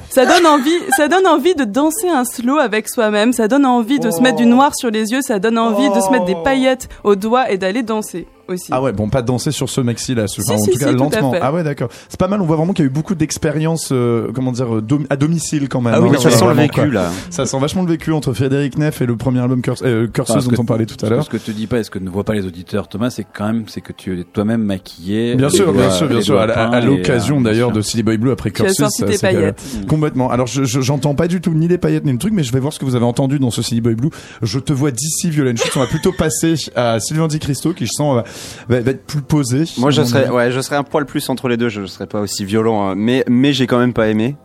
ça donne envie, ça donne envie de danser un slow avec soi-même. Ça donne envie de se mettre du noir sur les yeux. Ça donne envie de se mettre des paillettes aux doigts et d'aller danser aussi. Ah ouais, bon, pas danser sur ce maxi là, Si, enfin, en si, tout cas si, lentement. Ah ouais, d'accord. C'est pas mal, on voit vraiment qu'il y a eu beaucoup d'expériences, euh, comment dire, euh, dom- à domicile quand même. Ah oui, hein, ça sent le vécu quoi. là. Ça sent vachement le vécu entre Frédéric Neff et le premier album Curse, euh, Curseuse Parce que- dont on parlait tout à l'heure. Ce que tu dis pas et ce que ne voient pas les auditeurs, Thomas, c'est quand même c'est que tu es toi-même maquillé. Bien sûr, bien sûr, bien sûr. À, l'occasion d'ailleurs de. Silly Boy Blue après Tu as Curseuse. sorti ça, tes c'est que- paillettes. Complètement. Alors je je- j'entends pas du tout ni les paillettes ni le truc, mais je vais voir ce que vous avez entendu dans ce Silly Boy Blue. Je te vois d'ici Violaine Chute. On va plutôt passer à Sylvain Di Cristo qui je sens va, va- va être plus posé. Moi, je serais, ouais, je serais un poil plus entre les deux. Je, je serais pas aussi violent, hein. mais mais j'ai quand même pas aimé.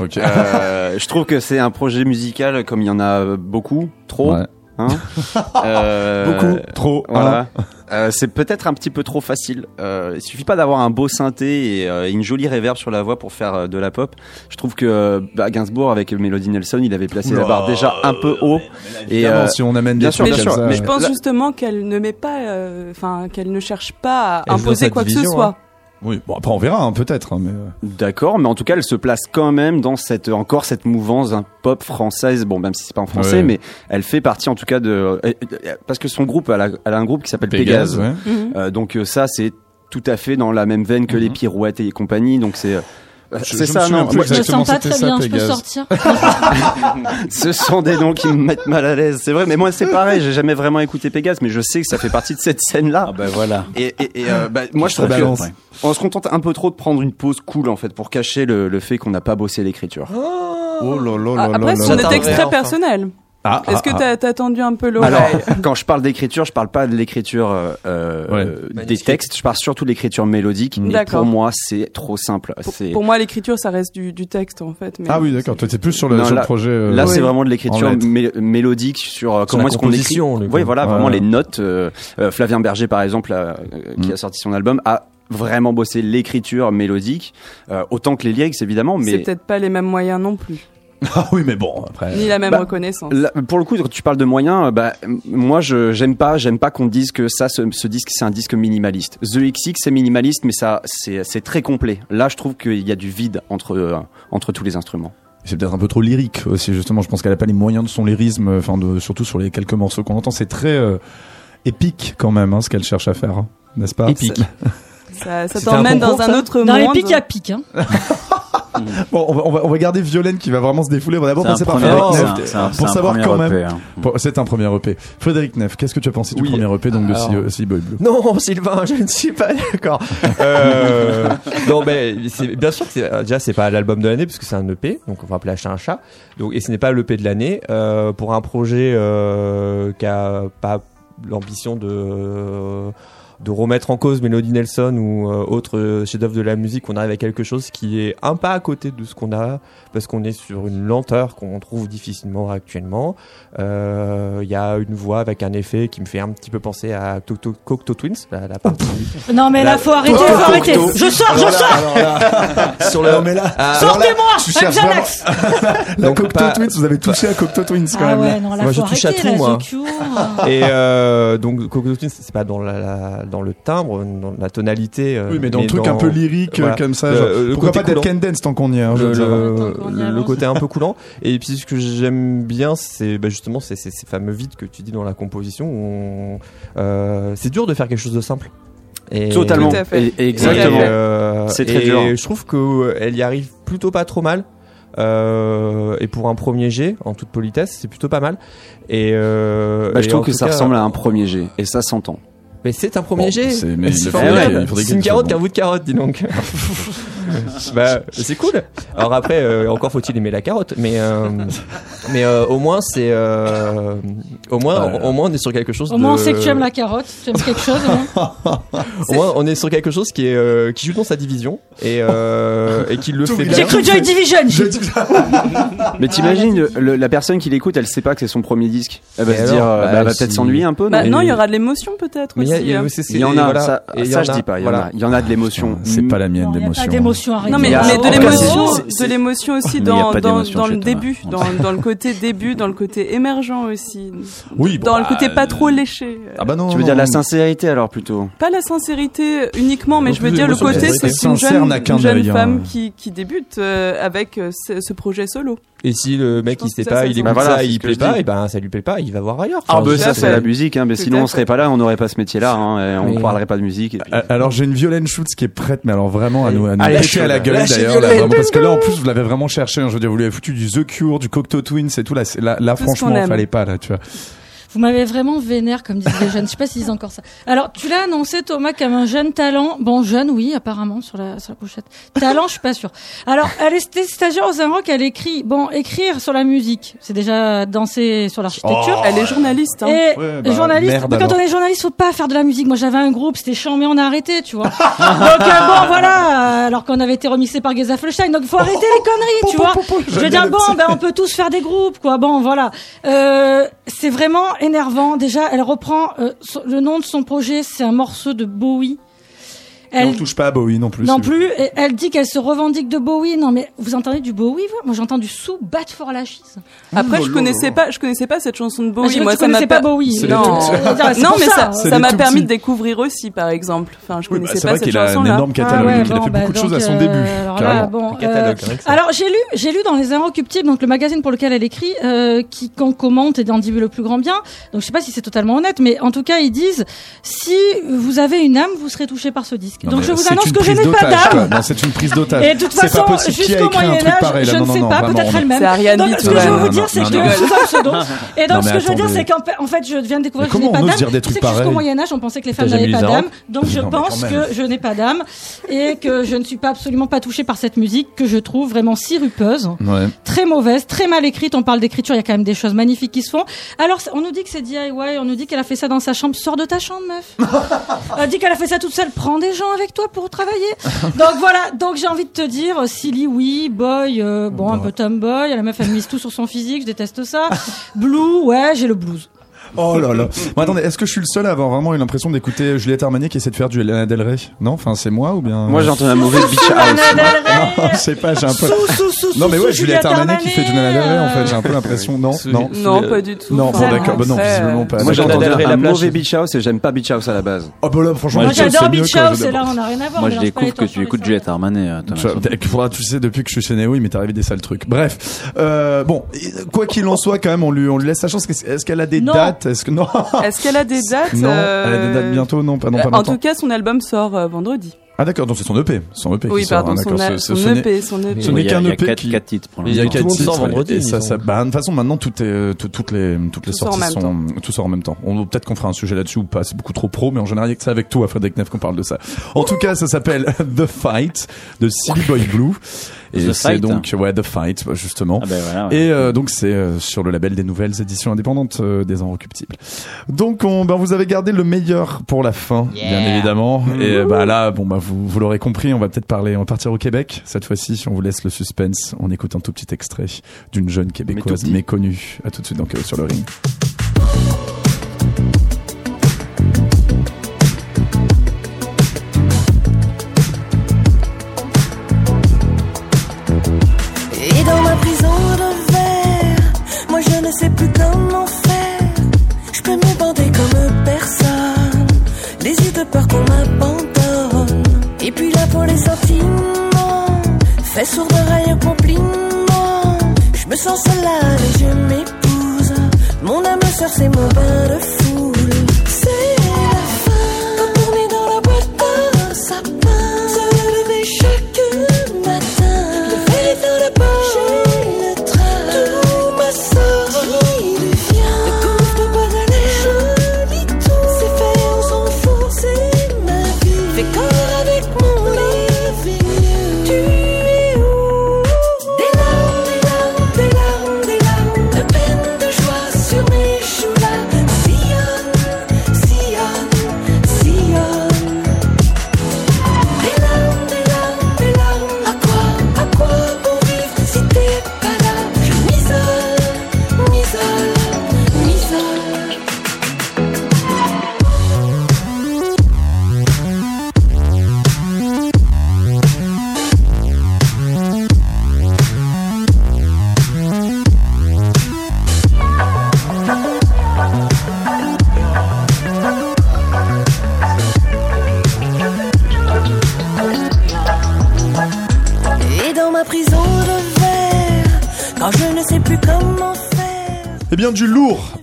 Ok. Euh, je trouve que c'est un projet musical comme il y en a beaucoup, trop. Ouais. Hein Euh, Beaucoup, trop. Voilà. Euh, c'est peut-être un petit peu trop facile. Euh, il suffit pas d'avoir un beau synthé et euh, une jolie réverb sur la voix pour faire euh, de la pop. Je trouve que bah, Gainsbourg avec Melody Nelson, il avait placé la barre déjà un peu haut. Et Évidemment, euh, si on amène bien des sûr, bien sûr, ça, mais Je pense justement qu'elle ne met pas, euh, enfin qu'elle ne cherche pas à imposer quoi que ce soit. hein. Oui, bon après on verra hein, peut-être. hein, mais euh, D'accord, mais en tout cas, elle se place quand même dans cette encore cette mouvance un pop française. Bon, même si c'est pas en français, Ouais. mais elle fait partie en tout cas de euh, euh, parce que son groupe, elle a, elle a un groupe qui s'appelle Pégase. ouais. Mhm. Euh, donc ça, c'est tout à fait dans la même veine que les pirouettes et compagnie. Donc c'est euh, Mhm. C'est je me ça, non plus moi, Je me sens pas très bien, je peux sortir. Ce sont des noms qui me mettent mal à l'aise. C'est vrai, mais moi c'est pareil. J'ai jamais vraiment écouté Pégase, mais je sais que ça fait partie de cette scène-là. Ah ben voilà. Et, et, et, euh, bah, moi je trouve que on se contente un peu trop de prendre une pause cool en fait pour cacher le, le fait qu'on n'a pas bossé l'écriture. Oh là là Ah, là Après, là ce là sont Ah, Est-ce ah, que ah. t'as t'as tendu un peu l'oreille Alors, quand je parle d'écriture, je parle pas de l'écriture euh, euh, Ouais. des textes, je parle surtout de l'écriture mélodique. Et D'accord. pour moi, c'est trop simple. pour, C'est pour moi, l'écriture, ça reste du, du texte, en fait. Mais Ah oui d'accord. Toi t'es plus sur le, Non, sur le projet. euh, Là, Oui. c'est vraiment de l'écriture mé- mélodique sur euh, comment est-ce qu'on écrit. Oui, voilà, Ouais. vraiment les notes. euh, euh, Flavien Berger, par exemple, qui Mm. a sorti son album, a vraiment bossé l'écriture mélodique, euh, autant que les lyrics évidemment, c'est mais peut-être pas les mêmes moyens non plus. Ah oui mais bon après. Ni la même Bah, reconnaissance. Là, pour le coup, quand tu parles de moyens, euh, bah, moi, je j'aime pas, j'aime pas qu'on dise que ça, ce, ce disque, c'est un disque minimaliste. The XX, c'est minimaliste, mais ça, c'est c'est très complet. Là, je trouve qu'il y a du vide entre euh, entre tous les instruments. C'est peut-être un peu trop lyrique aussi justement. Je pense qu'elle a pas les moyens de son lyrisme. euh, Enfin de, surtout sur les quelques morceaux qu'on entend. C'est très euh, épique quand même hein, ce qu'elle cherche à faire, hein, n'est-ce pas? Épique. Ça, ça C'était un t'emmène dans un autre Dans les monde. pics à pic, hein. Bon, on va, on va, on va garder Violaine qui va vraiment se défouler. On va d'abord C'est un passer par premier- Frédéric c'est Neff. un- c'est un- pour c'est un savoir premier quand même. EP, hein. C'est un premier EP. Frédéric Neff, qu'est-ce que tu as pensé du Oui. premier EP donc de Alors- Sea, Sea Boy Blue? Non, Sylvain, je ne suis pas d'accord. Euh, non, mais c'est bien sûr que c'est, déjà c'est pas l'album de l'année parce que c'est un EP, donc on va appeler un chat un chat. Donc et ce n'est pas l'EP de l'année euh, pour un projet euh, qui a pas l'ambition de de remettre en cause Melody Nelson ou euh, autre chef-d'œuvre de la musique. On arrive à quelque chose qui est un pas à côté de ce qu'on a parce qu'on est sur une lenteur qu'on trouve difficilement actuellement. Euh, Il y a une voix avec un effet qui me fait un petit peu penser à Cocteau Twins, la, la partie Non, mais là, faut arrêter, faut arrêter. Je sors, je sors. sur le. Non, mais là, Ah, Sortez-moi, Xanax. La Cocteau Twins, vous avez touché à Cocteau Twins quand Ah même. ouais, non, là, Moi, je touche à tout, la moi. Cure. Et euh, donc Cocteau Twins, c'est pas dans la, la- dans le timbre, dans la tonalité. euh, Oui, mais dans le truc un peu lyrique voilà. euh, comme ça. Le- genre, le pourquoi pas Dead. Can Dance tant qu'on y est hein, le, avance. côté un peu coulant et puis ce que j'aime bien c'est bah, justement ces fameux vides que tu dis dans la composition on- euh, c'est dur de faire quelque chose de simple et Totalement. Tout à fait. Et- et exactement. Et, euh, C'est très et dur. je trouve qu'elle y arrive plutôt pas trop mal. Euh, et pour un premier jet, en toute politesse, c'est plutôt pas mal. Et, euh, Bah, je et trouve que ça cas- ressemble à un premier jet, et ça s'entend. Mais c'est un premier Bon, jet. c'est- mais C'est le formidable. faudrait- il faudrait C'est qu'il une carotte bon. qu'un bout de carotte, dis donc. bah, c'est cool. Alors après, euh, encore faut-il aimer la carotte, mais euh, mais euh, au moins c'est euh, au moins au moins on est sur quelque chose. Au moins, on sait que tu aimes la carotte. Tu aimes quelque chose, au moins. Au moins on est sur quelque chose qui est euh, qui joue dans sa division et euh, et qui le Tout fait bien. J'ai cru Joy Division. Mais t'imagines la personne qui l'écoute, elle sait pas que c'est son premier disque. Elle va Et se alors dire, Bah, bah, elle va si- peut-être s'ennuyer un peu. Bah, non il y aura de l'émotion peut-être il y hein. Il y en a, ça, je dis pas. Il y en a, de l'émotion. C'est pas la mienne d'émotion. Non mais, de l'émotion, de aussi dans le début, dans, dans le côté début, dans le côté émergent aussi, Oui, bon, dans le bah, côté pas trop léché. Ah bah non. Tu veux non, dire la sincérité alors plutôt? Pas la sincérité uniquement, mais je veux dire le côté, c'est une sincère jeune, n'a qu'un une jeune hein. femme qui, qui débute euh, avec euh, ce, ce projet solo. Et si le mec il sait pas, il écoute Bah ça, il que plaît pas, et ben ça lui plaît pas, il va voir ailleurs. Ah bah ça c'est la musique, hein, mais sinon on serait pas là, on n'aurait pas ce métier-là, hein, et on parlerait pas de musique. Euh, Alors j'ai une Violaine Schultz qui est prête, mais alors vraiment à nous, à nous Allez, lâcher à la gueule d'ailleurs, vraiment, parce que là en plus vous l'avez vraiment cherché. hein, je veux dire, vous lui avez foutu du The Cure, du Cocteau Twins et tout là. c'est- Là, là franchement, fallait pas là, tu vois. Vous m'avez vraiment vénère, comme disent les jeunes. Je sais pas s'ils disent encore ça. Alors, tu l'as annoncé, Thomas, comme un jeune talent. Bon, jeune, oui, apparemment, sur la, sur la pochette. Talent, je suis pas sûre. Alors, elle était stagiaire aux Rock, elle écrit. Bon, écrire sur la musique, c'est déjà danser sur l'architecture. Oh. Elle est journaliste. Hein. Et Ouais, bah, journaliste, merde, mais quand alors. on est journaliste, faut pas faire de la musique. Moi, j'avais un groupe, c'était chiant, mais on a arrêté, tu vois. donc euh, bon, voilà. Alors qu'on avait été remixé par Geza Felstein, donc faut arrêter les conneries, tu vois. Je veux dire, bon, ben on peut tous faire des groupes, quoi. Bon, voilà. Euh, c'est vraiment énervant. Déjà, elle reprend euh, le nom de son projet, c'est un morceau de Bowie. Elle on touche pas à Bowie non plus. non plus. Et elle dit qu'elle se revendique de Bowie. Non, mais vous entendez du Bowie vous? Moi, j'entends du sous Bad for Lashes. Après, je lolo. connaissais pas, je connaissais pas cette chanson de Ah, Bowie. cru Moi, ça m'a connaissais pas Bowie. Non, non, mais ça, ça m'a permis petits. de découvrir aussi, par exemple. Enfin, je Oui, bah, connaissais pas vrai cette qu'il a un énorme catalogue. Ah ouais, il a fait bah, beaucoup de donc, choses à son euh, début. alors là, euh, ça. alors j'ai lu, j'ai lu dans les Inrecuptibles, donc le magazine pour lequel elle écrit, euh, qui qu'on commente et en dit le plus grand bien. Donc je sais pas si c'est totalement honnête, mais en tout cas ils disent si vous avez une âme, vous serez touché par ce disque. Non, donc je vous c'est annonce une que je prise n'ai pas d'âme. Non, c'est une prise d'otage. Et de toute C'est façon, jusqu'au Moyen Âge, je ne sais pas, peut-être elle-même. C'est Ariane Donc, ce que je veux vous dire, c'est que pseudo. Et donc ce que je veux dire, c'est qu'en fait- je viens de découvrir que je n'ai pas on d'âme. dire des Tu trucs sais que Jusqu'au Moyen Âge, on pensait que les femmes n'avaient pas d'âme. Donc je pense que je n'ai pas d'âme et que je ne suis pas absolument pas touchée par cette musique que je trouve vraiment sirupeuse très mauvaise, très mal écrite. On parle d'écriture, il y a quand même des choses magnifiques qui se font. Alors, on nous dit que c'est DIY, on nous dit qu'elle a fait ça dans sa chambre. Sors de ta chambre, meuf. Elle dit qu'elle a fait ça toute seule. Prends des gens avec toi pour travailler. Donc voilà. Donc j'ai envie de te dire, silly, oui, boy, euh, bon, un peu tomboy. La meuf, elle mise tout sur son physique. Je déteste ça. Blue, ouais, j'ai le blues. Oh là là. Bon, attendez, est-ce que je suis le seul à avoir vraiment eu l'impression d'écouter Juliette Armanet qui essaie de faire du Lana Del Rey? Non, enfin c'est moi ou bien? Moi, j'ai entendu un mauvais beach Lana house. Del Rey. Non, je sais pas, j'ai un peu. Sous, sous, sous, Non mais ouais, sous Juliette Armanet qui fait du Lana Del Rey en fait, j'ai un peu l'impression. Non, Sous- non. Non, euh, pas du tout. Non, bon d'accord, bah non, visiblement pas. Moi, Rey, un mauvais beach house et j'aime pas beach house à la base. Oh bah là, franchement, Moi, j'adore Beach House, je- et là, on n'a rien à voir. Moi, je découvre que tu écoutes Juliette Armanet, euh, Thomas. Tu sais, depuis que je suis chez Neo, il m'est arrivé des sales trucs. Bref, euh, bon, quoi qu'il en soit, quand même, on lui, on lui laisse sa chance. Est-ce qu'elle a des Non. Dates Est-ce que non Est-ce qu'elle a des dates Non, euh, elle a des dates bientôt, non, pas non, pas euh, En longtemps. tout cas, son album sort euh, vendredi. Ah d'accord, donc c'est son EP, son EP Oui, qui sort. pardon, hein, son, d'accord, a- ce- son EP, son EP. Ce n'est il y a- qu'un il y a EP quatre- qui- quatre titres pour Il y a quatre titres sort vendredi, Et ça, ça, bah, de toute façon, maintenant, tout est, euh, tout- toutes les, toutes les Tout sort sorties même sont, tout sort en même temps. On, peut-être qu'on fera un sujet là-dessus ou pas. C'est beaucoup trop pro, mais en général, c'est avec toi, Frédéric Neff, qu'on parle de ça. En tout cas, ça s'appelle The Fight de Silly Boy Blue. Et The c'est Fight donc, ouais, The Fight, justement. Ah ben voilà. ouais. Et euh, donc c'est euh, sur le label des nouvelles éditions indépendantes euh, des Inrecuptibles. Donc on, ben, vous avez gardé le meilleur pour la fin, bien évidemment. Et euh, bah là, bon bah vous, vous l'aurez compris, on va peut-être parler, on va partir au Québec cette fois-ci. On vous laisse le suspense. On écoute un tout petit extrait d'une jeune québécoise méconnue. À tout de suite donc euh, sur le ring. Ne sais plus comment faire. Je peux me bander comme personne, les yeux de peur qu'on m'abandonne. Et puis là pour les sentiments, fait sourd d'oreille au compliment. Je me sens seule et je m'épouse. Mon âme sœur, c'est mon bain de foule.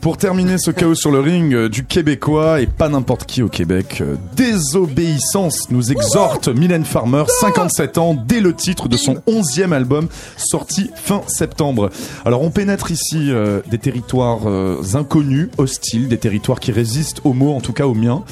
Pour terminer ce chaos sur le ring euh, du Québécois et pas n'importe qui au Québec. Euh, Désobéissance nous exhorte Mylène Farmer, 57 ans, dès le titre de son 11e album sorti fin septembre. Alors on pénètre ici euh, des territoires euh, inconnus, hostiles, des territoires qui résistent aux mots, en tout cas aux miens.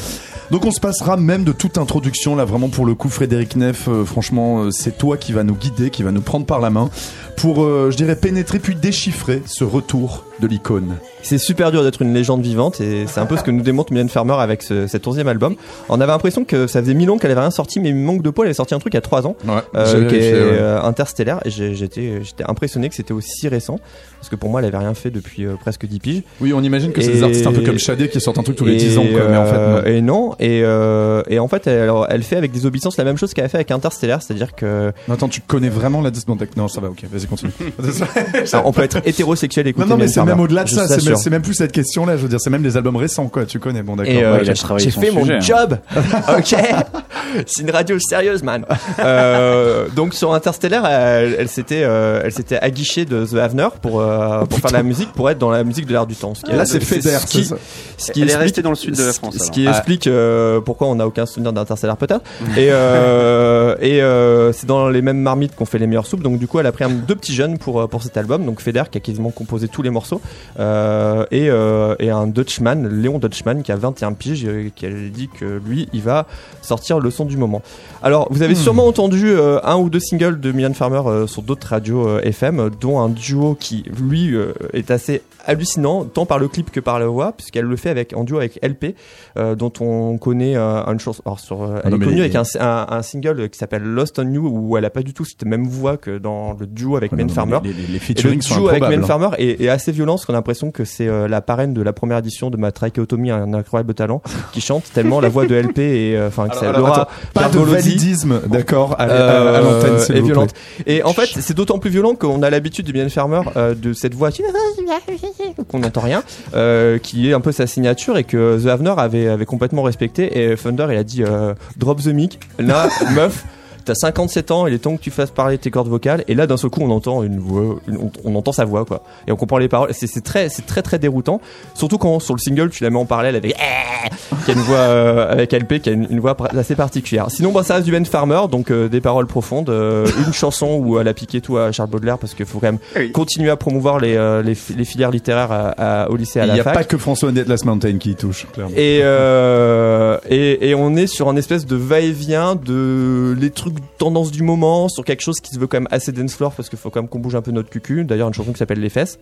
Donc on se passera même de toute introduction là vraiment pour le coup Frédéric Neff euh, franchement euh, c'est toi qui va nous guider qui va nous prendre par la main pour euh, je dirais pénétrer puis déchiffrer ce retour de l'icône. C'est super dur d'être une légende vivante et c'est un peu ce que nous démontre Mylène Farmer avec ce- cet onzième album. On avait l'impression que ça faisait mille ans qu'elle avait rien sorti, mais manque de peau, elle avait sorti un truc il y a trois ans, Ouais, euh, qui est vérifié, ouais. euh, interstellaire. Et j'étais, j'étais impressionné que c'était aussi récent, parce que pour moi, elle avait rien fait depuis euh, presque 10 piges. Oui, on imagine que c'est des artistes un peu comme Shadé qui sortent un truc tous les Et, 10 ans quoi, mais en fait euh, non. et non. et, et en fait elle, alors, elle fait avec des obéissances la même chose qu'elle a fait avec Interstellar, c'est-à-dire que Non, attends, tu connais vraiment la disque Non, ça va, ok, vas-y, continue. on peut être hétérosexuel et non, non, mais c'est même au-delà de ça, c'est même, c'est même plus cette question-là, je veux dire, c'est même des albums récents, quoi, tu connais, bon, d'accord. Et euh, ouais, il a j'ai- travaillé j'ai son fait mon sujet, hein. job, ok. C'est une radio sérieuse, man. Euh, donc sur Interstellar, elle, elle s'était, euh, elle s'était aguichée de The Havner pour euh, pour faire de la musique, pour être dans la musique de l'air du temps. Ce qui Là, est- c'est Feder, ce qui, ce Elle est restée dans le sud de la France, Ce alors. qui Ah. explique euh, pourquoi on n'a aucun souvenir d'Interstellar peut-être. Et euh, et euh, c'est dans les mêmes marmites qu'on fait les meilleures soupes. Donc du coup, elle a pris un, deux petits jeunes pour pour cet album. Donc Feder qui a quasiment composé tous les morceaux euh, et euh, et un Dutchman, Léon Dutchman qui a 21 piges, et qui a dit que lui, il va sortir le du moment. Alors, vous avez sûrement entendu euh, un ou deux singles de Mylène Farmer euh, sur d'autres radios euh, FM, dont un duo qui, lui, euh, est assez hallucinant, tant par le clip que par la voix, puisqu'elle le fait avec, en duo avec LP, euh, dont on connaît euh, une chanson. Alors, sur, euh, elle non, est connue avec un, un, un single qui s'appelle Lost on You, où elle a pas du tout cette même voix que dans le duo avec Mylène Farmer. Les, les, les Et le sont duo avec. Mylène Farmer est, est assez violent, parce qu'on a l'impression que c'est euh, la parraine de la première édition de ma trachéotomie, un incroyable talent, qui chante tellement la voix de LP et euh, enfin que Alors, ça alors, Laura attends, pas de validisme, d'accord, à, à- à euh, l'antenne, s'il est vous plaît. violente. Et en fait, c'est d'autant plus violent qu'on a l'habitude de Mylène Farmer euh, de cette voix qu'on n'entend rien, euh, qui est un peu sa signature et que The Havner avait, avait complètement respecté. Et Thunder, il a dit euh, drop the mic. Là, meuf. T'as 57 ans, il est temps que tu fasses parler tes cordes vocales. Et là, d'un seul coup, on entend une voix, une- on, on entend sa voix, quoi. Et on comprend les paroles. C'est c'est très, c'est très, très déroutant. Surtout quand sur le single, tu la mets en parallèle avec, qui a une voix euh, avec LP, qui a une, une voix assez particulière. Sinon, bah, ça reste du Ben Farmer, donc euh, des paroles profondes, euh, une chanson où elle a piqué tout à Charles Baudelaire parce qu'il faut quand même Oui. continuer à promouvoir les, euh, les, les filières littéraires à- à- au lycée à Il la n'y a fac. pas que François de Last Mountain qui y touche, clairement. Et, euh, et, et on est sur un espèce de va-et-vient de les trucs tendance du moment, sur quelque chose qui se veut quand même assez dance floor parce qu'il faut quand même qu'on bouge un peu notre cucu. D'ailleurs, une chanson qui s'appelle Les Fesses.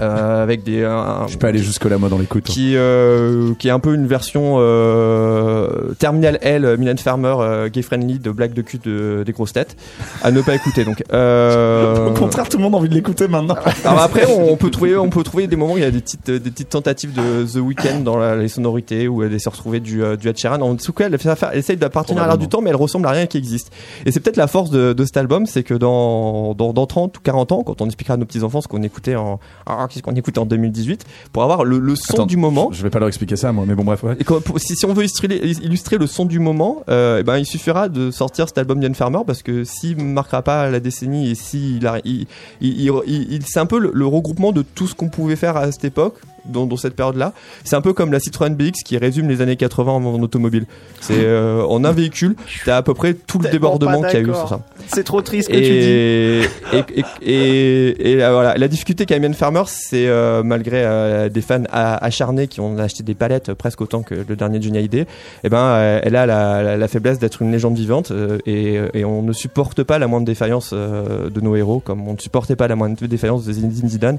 Euh, avec des un- Je peux aller jusque-là, moi, dans l'écoute. qui euh, qui est un peu une version euh, Terminal L Mylène Farmer euh, gay friendly de blague de cul de, des grosses têtes à ne pas écouter donc euh, Au contraire, tout le monde a envie de l'écouter maintenant. alors après, on peut trouver, on peut trouver des moments où il y a des petites, des petites tentatives de The Weeknd dans la- les sonorités où elle essaie de retrouver du, euh, du Ed Sheeran. En tout cas, elle, elle essaye d'appartenir à l'art du temps, mais elle ressemble à rien qui existe. Et c'est peut-être la force de, de cet album, c'est que dans, dans, dans 30 ou 40 ans, quand on expliquera à nos petits enfants ce qu'on écoutait en, qu'est-ce qu'on écoutait en 2018, pour avoir le, le son Attends, du moment. Je vais pas leur expliquer ça, moi, mais bon, bref, ouais. Et quand- pour- si, si on veut illustrer, illustrer le son du moment, euh, eh ben, il suffira de sortir cet album d'Ian Farmer parce que s'il ne marquera pas la décennie et s'il a, il, il, il- il- il- c'est un peu le, le regroupement de tout ce qu'on pouvait faire à cette époque, dans, dans cette période-là. C'est un peu comme la Citroën BX qui résume les années 80 en, en automobile. C'est euh, en un véhicule, t'as à peu près tout le débordement qu'il y a eu sur ça. C'est trop triste que tu dis. Et, et, et, et, et la- voilà, la difficulté qu'a Mylène Farmer, c'est euh, malgré euh, des fans acharnés qui ont acheté des palettes presque autant que le dernier Johnny Hallyday, eh ben, euh, elle a la, la, la faiblesse d'être une légende vivante euh, et, et on ne supporte pas la moindre défaillance euh, de nos héros, comme on ne supportait pas la moindre défaillance de Zinedine Zidane.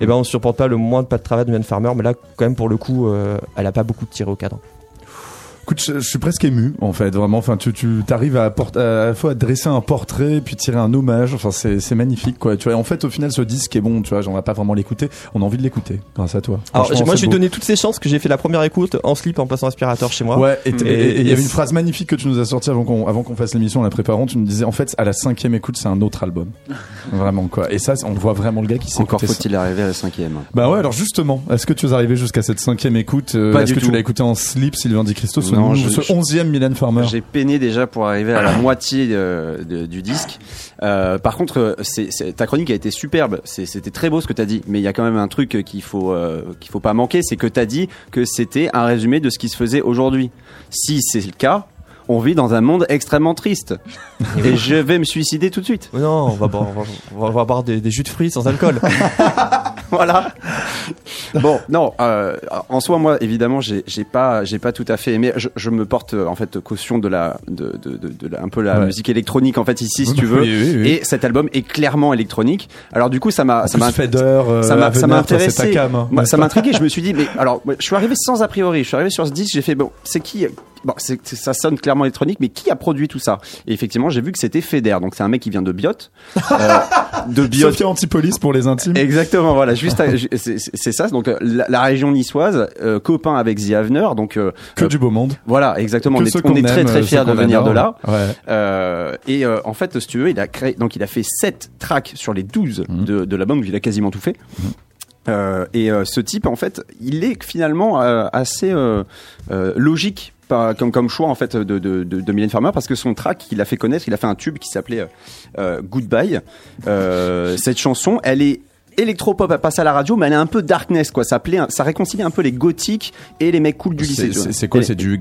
Et ben, on ne supporte pas le moindre pas de travail de Farmer, mais là, quand même, pour le coup, euh, elle a pas beaucoup de tiré au cadre. Écoute, je, je suis presque ému, en fait, vraiment. Enfin, tu, tu arrives à, port- à la fois à dresser un portrait, puis tirer un hommage. Enfin, c'est, c'est magnifique, quoi. Tu vois, en fait, au final, ce disque est bon, tu vois, on va pas vraiment l'écouter. On a envie de l'écouter, grâce à toi. Alors, moi, beau. donner toutes ces chances que j'ai fait la première écoute en slip en passant aspirateur chez moi. Ouais, et et il y avait une phrase magnifique que tu nous as sortie avant qu'on avant qu'on fasse l'émission en la préparant. Tu nous disais en fait à la cinquième écoute c'est un autre album, vraiment quoi. Et ça on voit vraiment le gars qui s'est Encore faut-il arriver à la cinquième. Bah ouais alors justement est-ce que tu es arrivé jusqu'à cette cinquième écoute euh, Pas Est-ce du que tu l'as écouté en slip Sylvain Di Christo Non, nou- je- ce je- onzième Mylène Farmer J'ai peiné déjà pour arriver à la moitié euh, de- du disque. Euh, par contre, ta chronique a été superbe. C'était très beau ce que tu as dit. Mais il y a quand même un truc qu'il faut euh, qu'il faut pas manquer, c'est que tu as dit que c'était un résumé de ce qui se faisait aujourd'hui. Si c'est le cas, on vit dans un monde extrêmement triste. Et je vais me suicider tout de suite. Non, on va boire, on va, on va- on va boire des, des jus de fruits sans alcool. voilà. Bon, non. euh, en soi, moi, évidemment, j'ai pas, j'ai pas tout à fait aimé. Je, je me porte en fait caution de la, de, de, de, de la- un peu la Ouais. musique électronique en fait ici, si tu veux. oui, oui, oui. Et cet album est clairement électronique. Alors du coup, ça m'a, ça m'a, euh, ça m'a, ça toi, intéressé. cam, hein, Moi, ça m'a intrigué. Je me suis dit, mais alors, je suis arrivé sans a priori. Je suis arrivé sur ce disque. J'ai fait bon, c'est qui bon, c'est, c'est- ça sonne clairement électronique, mais qui a produit tout ça? Et effectivement, j'ai vu que c'était Feder, donc c'est un mec qui vient de Biot, euh, de Biot. Sophia Antipolis pour les intimes. Exactement, voilà, juste c'est ça. Donc euh, la, la région niçoise, euh, copain avec The Avener, donc euh, Que du beau monde. voilà, exactement. Que on est, on est très aime, très euh, fiers de venir de là. Ouais. Euh, et euh, en fait, si tu veux, il a créé, donc il a fait 7 tracks sur les 12 Mhm. de, de l'album, il a quasiment tout fait. Euh, et euh, ce type, en fait, il est finalement euh, assez logique comme, comme choix en fait de, de, de, de Mylène Farmer parce que son track il a fait connaître, il a fait un tube qui s'appelait euh, euh, Goodbye. Euh, cette chanson, elle est électropop, elle passe à la radio, mais elle est un peu darkness quoi. Ça, plaît, ça réconcilie un peu les gothiques et les mecs cool du lycée. C'est quoi C'est du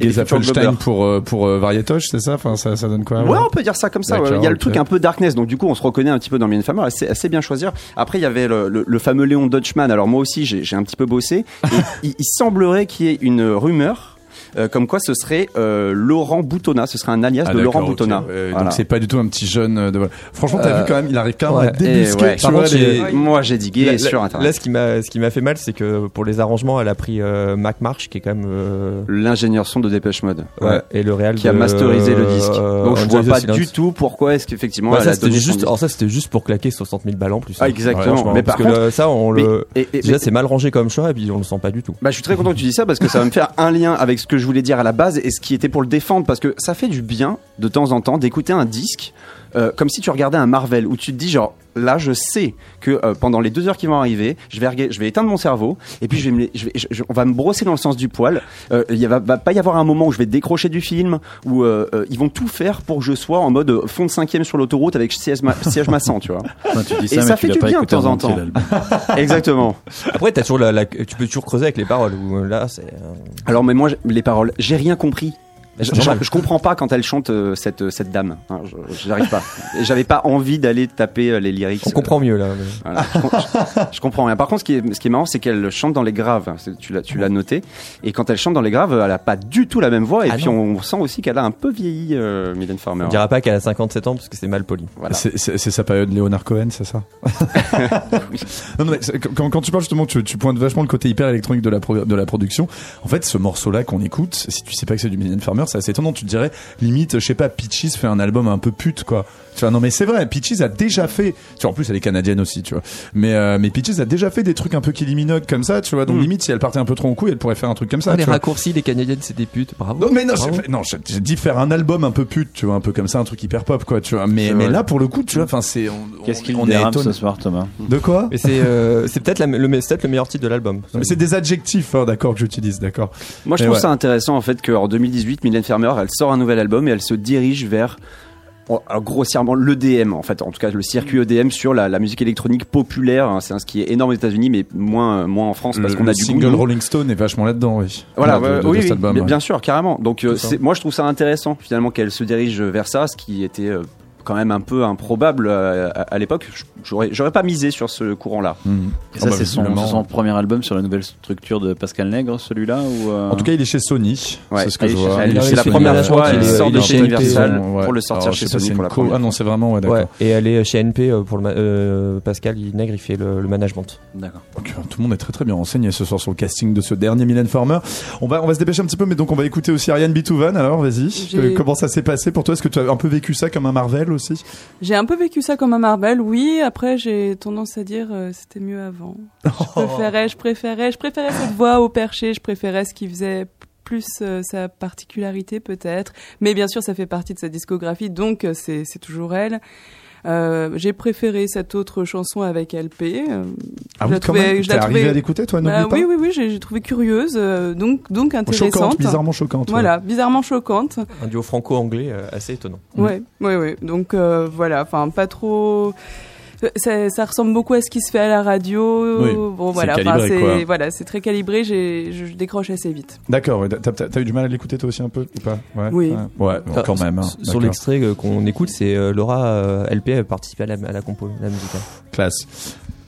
Globbers. pour pour euh, Varietoche, c'est ça? Enfin, ça, ça donne quoi Ouais, on peut dire ça comme ça. Il y a le truc un peu darkness, donc du coup, on se reconnaît un petit peu dans Mylène Farmer. C'est assez bien choisir. Après, il y avait le, le- le fameux Léon Dutchman. Alors moi aussi, j'ai j'ai un petit peu bossé. Et il, il semblerait qu'il y ait une rumeur. Euh, comme quoi ce serait euh, Laurent Boutonnat, ce serait un alias Ah, de Laurent d'accord, ok. Boutonnat. Euh, Voilà. Donc c'est pas du tout un petit jeune. De... Franchement, t'as Euh, vu quand même, il arrive quand même ouais. à débusquer. Moi, j'ai digué Là, sur Internet. là, ce qui m'a ce qui m'a fait mal, c'est que pour les arrangements, elle a pris euh, Mac Marsh, qui est quand même euh, L'ingénieur son de Dépêche Mode. ouais, et le réel Qui a masterisé le disque. euh, Donc je vois the pas du tout pourquoi est-ce qu'effectivement ça a c'était juste, alors ça c'était juste pour claquer 60 000 balles en plus. Ah, hein. exactement. Franchement, Mais parce par que ça on le déjà c'est mal rangé comme choix et puis on le sent pas du tout. Bah, je suis très content que tu dis ça parce que ça va me faire un lien avec ce que je voulais dire à la base et ce qui était pour le défendre parce que ça fait du bien de temps en temps d'écouter un disque euh, comme si tu regardais un Marvel où tu te dis genre là je sais que euh, pendant les deux heures qui vont arriver je vais je vais éteindre mon cerveau et puis je vais me, les- je vais, je- je- on va me brosser dans le sens du poil Euh, il y va, va pas y avoir un moment où je vais décrocher du film où euh, euh, ils vont tout faire pour que je sois en mode fond de cinquième sur l'autoroute avec siège, ma- siège massant tu vois tu dis Et ça, ça fait du bien de temps en temps. exactement Après t'as toujours la, la- tu peux toujours creuser avec les paroles où là c'est euh, Alors, mais moi, les paroles, j'ai rien compris. Je, normal. je- je comprends pas quand elle chante euh, cette cette dame. Hein, je J'arrive pas. J'avais pas envie d'aller taper euh, les lyrics. on comprend mieux là. mais- Voilà, je, com- je- je comprends rien. Par contre, ce qui est, ce qui est marrant, c'est qu'elle chante dans les graves. Tu l'as, tu l'as noté. Et quand elle chante dans les graves, elle a pas du tout la même voix. Et Ah puis, on sent aussi qu'elle a un peu vieilli, euh, Mylène Farmer. On dira pas qu'elle a 57 ans parce que c'est mal poli. Voilà. C'est- sa période Léonard Cohen, c'est ça Non, non, mais quand, quand tu parles justement, tu, tu pointes vachement le côté hyper électronique de la, pro- de la production. En fait, ce morceau-là qu'on écoute, si tu sais pas que c'est du Mylène Farmer, c'est assez étonnant. Tu te dirais, limite, je sais pas, Peaches fait un album un peu pute, quoi. Tu vois, non, mais c'est vrai, Peaches a déjà fait. Tu vois, en plus, elle est canadienne aussi, tu vois. Mais, euh, mais Peaches a déjà fait des trucs un peu Kylie Minogue comme ça, tu vois. Donc, Mm. limite, si elle partait un peu trop en couille, elle pourrait faire un truc comme ça. Ah, les vois. raccourcis, les canadiennes c'est des putes. Bravo. Non mais non, Bravo. non, j'ai dit faire un album un peu pute, tu vois, un peu comme ça, un truc hyper pop, quoi, tu vois. Mais là pour le coup, tu vois, enfin c'est, on, Qu'est-ce qu'il on dérame étonné. ce soir, Thomas? De quoi? Mais c'est euh, c'est peut-être la- le, me- c'est peut-être le meilleur titre de l'album. Mais c'est des adjectifs, hein, d'accord, que j'utilise, d'accord. Moi, je Mais trouve ouais. ça intéressant en fait qu'en 2018, Mylène Farmer, elle sort un nouvel album et elle se dirige vers grossièrement l'EDM en fait, en tout cas le circuit EDM sur la, la musique électronique populaire. hein. c'est un ce qui est énorme aux États-Unis, mais moins moins en France parce qu'on a du single goût. Rolling Stone est vachement là-dedans, oui. Voilà, de- ouais, de- de oui, cet oui, album, bien, ouais. sûr, carrément. Donc, euh, moi, je trouve ça intéressant finalement qu'elle se dirige vers ça, ce qui était euh, quand même un peu improbable euh, à, à l'époque. J'aurais, j'aurais pas misé sur ce courant-là. Et Ah ça, bah, c'est son, premier album sur la nouvelle structure de Pascal Nègre, celui-là ou euh, En tout cas, il est chez Sony. Ouais, c'est ce que je vois. c'est la première fois qu'il sort de chez Universal pour le sortir Alors, chez Sony c'est pour la première Ah non, c'est vraiment, ouais, d'accord. Ouais, et elle est chez NP euh, pour le euh, Pascal Nègre, il fait le, le management. D'accord. Euh, tout le monde est très très bien renseigné ce soir sur le casting de ce dernier Mylène Farmer. On va, on va se dépêcher un petit peu, mais donc on va écouter aussi Ariane Bitouvan. Alors, vas-y. Comment ça s'est passé pour toi? Est-ce que tu as un peu vécu ça comme un Marvel aussi J'ai un peu vécu ça comme un Marvel, oui. Après, j'ai tendance à dire euh, c'était mieux avant. Je préférais, je préférais, je préférais cette voix au perché. Je préférais ce qui faisait plus euh, sa particularité peut-être. Mais bien sûr, ça fait partie de sa discographie, donc euh, c'est toujours elle. Euh, j'ai préféré cette autre chanson avec LP. euh, Ah je la oui, quand trouvais- même. je T'es la arrivé trouvais- à l'écouter, toi, Bah pas oui, oui, oui, j'ai trouvé curieuse, euh, donc donc intéressante. Choquante, bizarrement choquante. ouais. Voilà, bizarrement choquante. Un duo franco-anglais euh, assez étonnant. Ouais, ouais, ouais. Donc euh, voilà, enfin pas trop. Ça, ça ressemble beaucoup à ce qui se fait à la radio. Oui, bon c'est voilà, enfin, c'est voilà, très calibré. J'ai, je décroche assez vite. D'accord, t'as, eu du mal à l'écouter toi aussi un peu ou pas? Ouais, Oui. Ouais, ouais, bon, Enfin, quand même. hein, Sur l'extrait euh, qu'on écoute, c'est euh, Laura euh, LP a participé à la, à la compo, la musique. hein. Classe.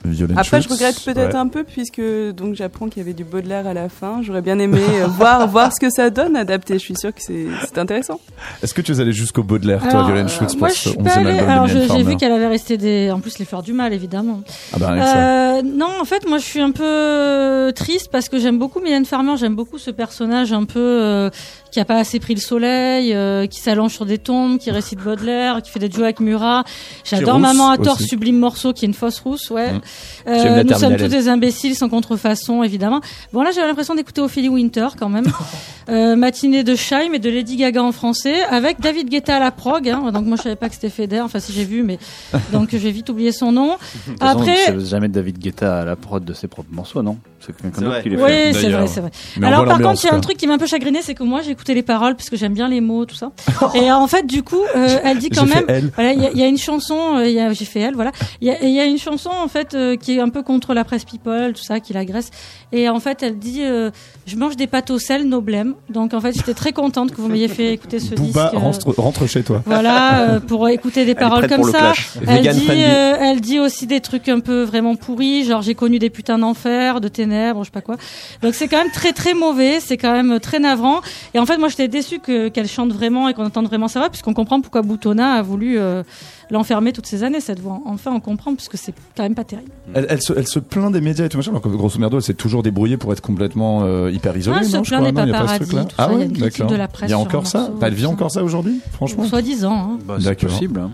Violent Après, je regrette peut-être Ouais. un peu puisque donc j'apprends qu'il y avait du Baudelaire à la fin. J'aurais bien aimé euh, voir voir ce que ça donne adapté. Je suis sûre que c'est c'est intéressant. Est-ce que tu es allé jusqu'au Baudelaire, toi, Alors, Violent euh, Shoots, moi, pour je ce suis 11e pas allée. album Alors, j'ai vu Farmer qu'elle avait resté des, en plus les fleurs du mal, évidemment. Ah bah, rien que ça. Euh, non, en fait, moi, je suis un peu euh, triste parce que j'aime beaucoup Mylène Farmer. J'aime beaucoup ce personnage un peu euh, qui a pas assez pris le soleil, euh, qui s'allonge sur des tombes, qui récite Baudelaire, qui fait des duos avec Murat. J'adore Maman à tort, aussi. sublime morceau, qui est une fausse rousse, ouais. Mm. Euh, nous sommes tous des imbéciles sans contrefaçon, évidemment. Bon, là, j'avais l'impression d'écouter Ophélie Winter, quand même. euh, matinée de Scheim et de Lady Gaga en français, avec David Guetta à la prog. Hein. Donc, moi, je savais pas que c'était Feder. Enfin, si j'ai vu, mais donc j'ai vite oublié son nom. De toute façon, Après, c'est jamais David Guetta à la prod de ses propres morceaux, non? C'est quelqu'un d'autre qui les fait. Oui, c'est vrai, c'est vrai. Mais Alors par contre, il y a un truc qui m'a un peu chagriné, c'est que moi j'écoutais les paroles parce que j'aime bien les mots, tout ça. Et en fait, du coup, euh, elle dit quand J'ai même, voilà, il y, a- il y a une chanson, euh, j'ai fait elle, voilà. Il y a, il y a une chanson en fait euh, qui est un peu contre la presse people, tout ça, qui l'agresse. Et en fait, elle dit, euh, je mange des pâtes au sel, no blême. Donc en fait, j'étais très contente que vous m'ayez fait écouter ce Booba, disque. euh, rentre, rentre chez toi. voilà, euh, pour écouter des paroles comme ça. Elle dit, euh, elle dit aussi des trucs un peu vraiment pourris, genre j'ai connu des putains d'enfer, de ténèbres, je sais pas quoi. Donc c'est quand même très très mauvais, c'est quand même très navrant. Et en fait, moi j'étais déçue que qu'elle chante vraiment et qu'on entende vraiment sa voix, puisqu'on comprend pourquoi Boutonna a voulu euh, l'enfermer toutes ces années cette voix. Enfin, on comprend puisque c'est quand même pas terrible. Elle, elle se, elle se plaint des médias et tout machin, alors que grosso merdo, elle s'est toujours débrouillée pour être complètement euh, hyper isolée. Ah, elle se non, plaint des a pas Ah il y a ouais, de la presse Il y a encore ça morceau, Elle vit encore ça aujourd'hui, franchement Soi-disant. Hein. Bah, c'est possible. hein.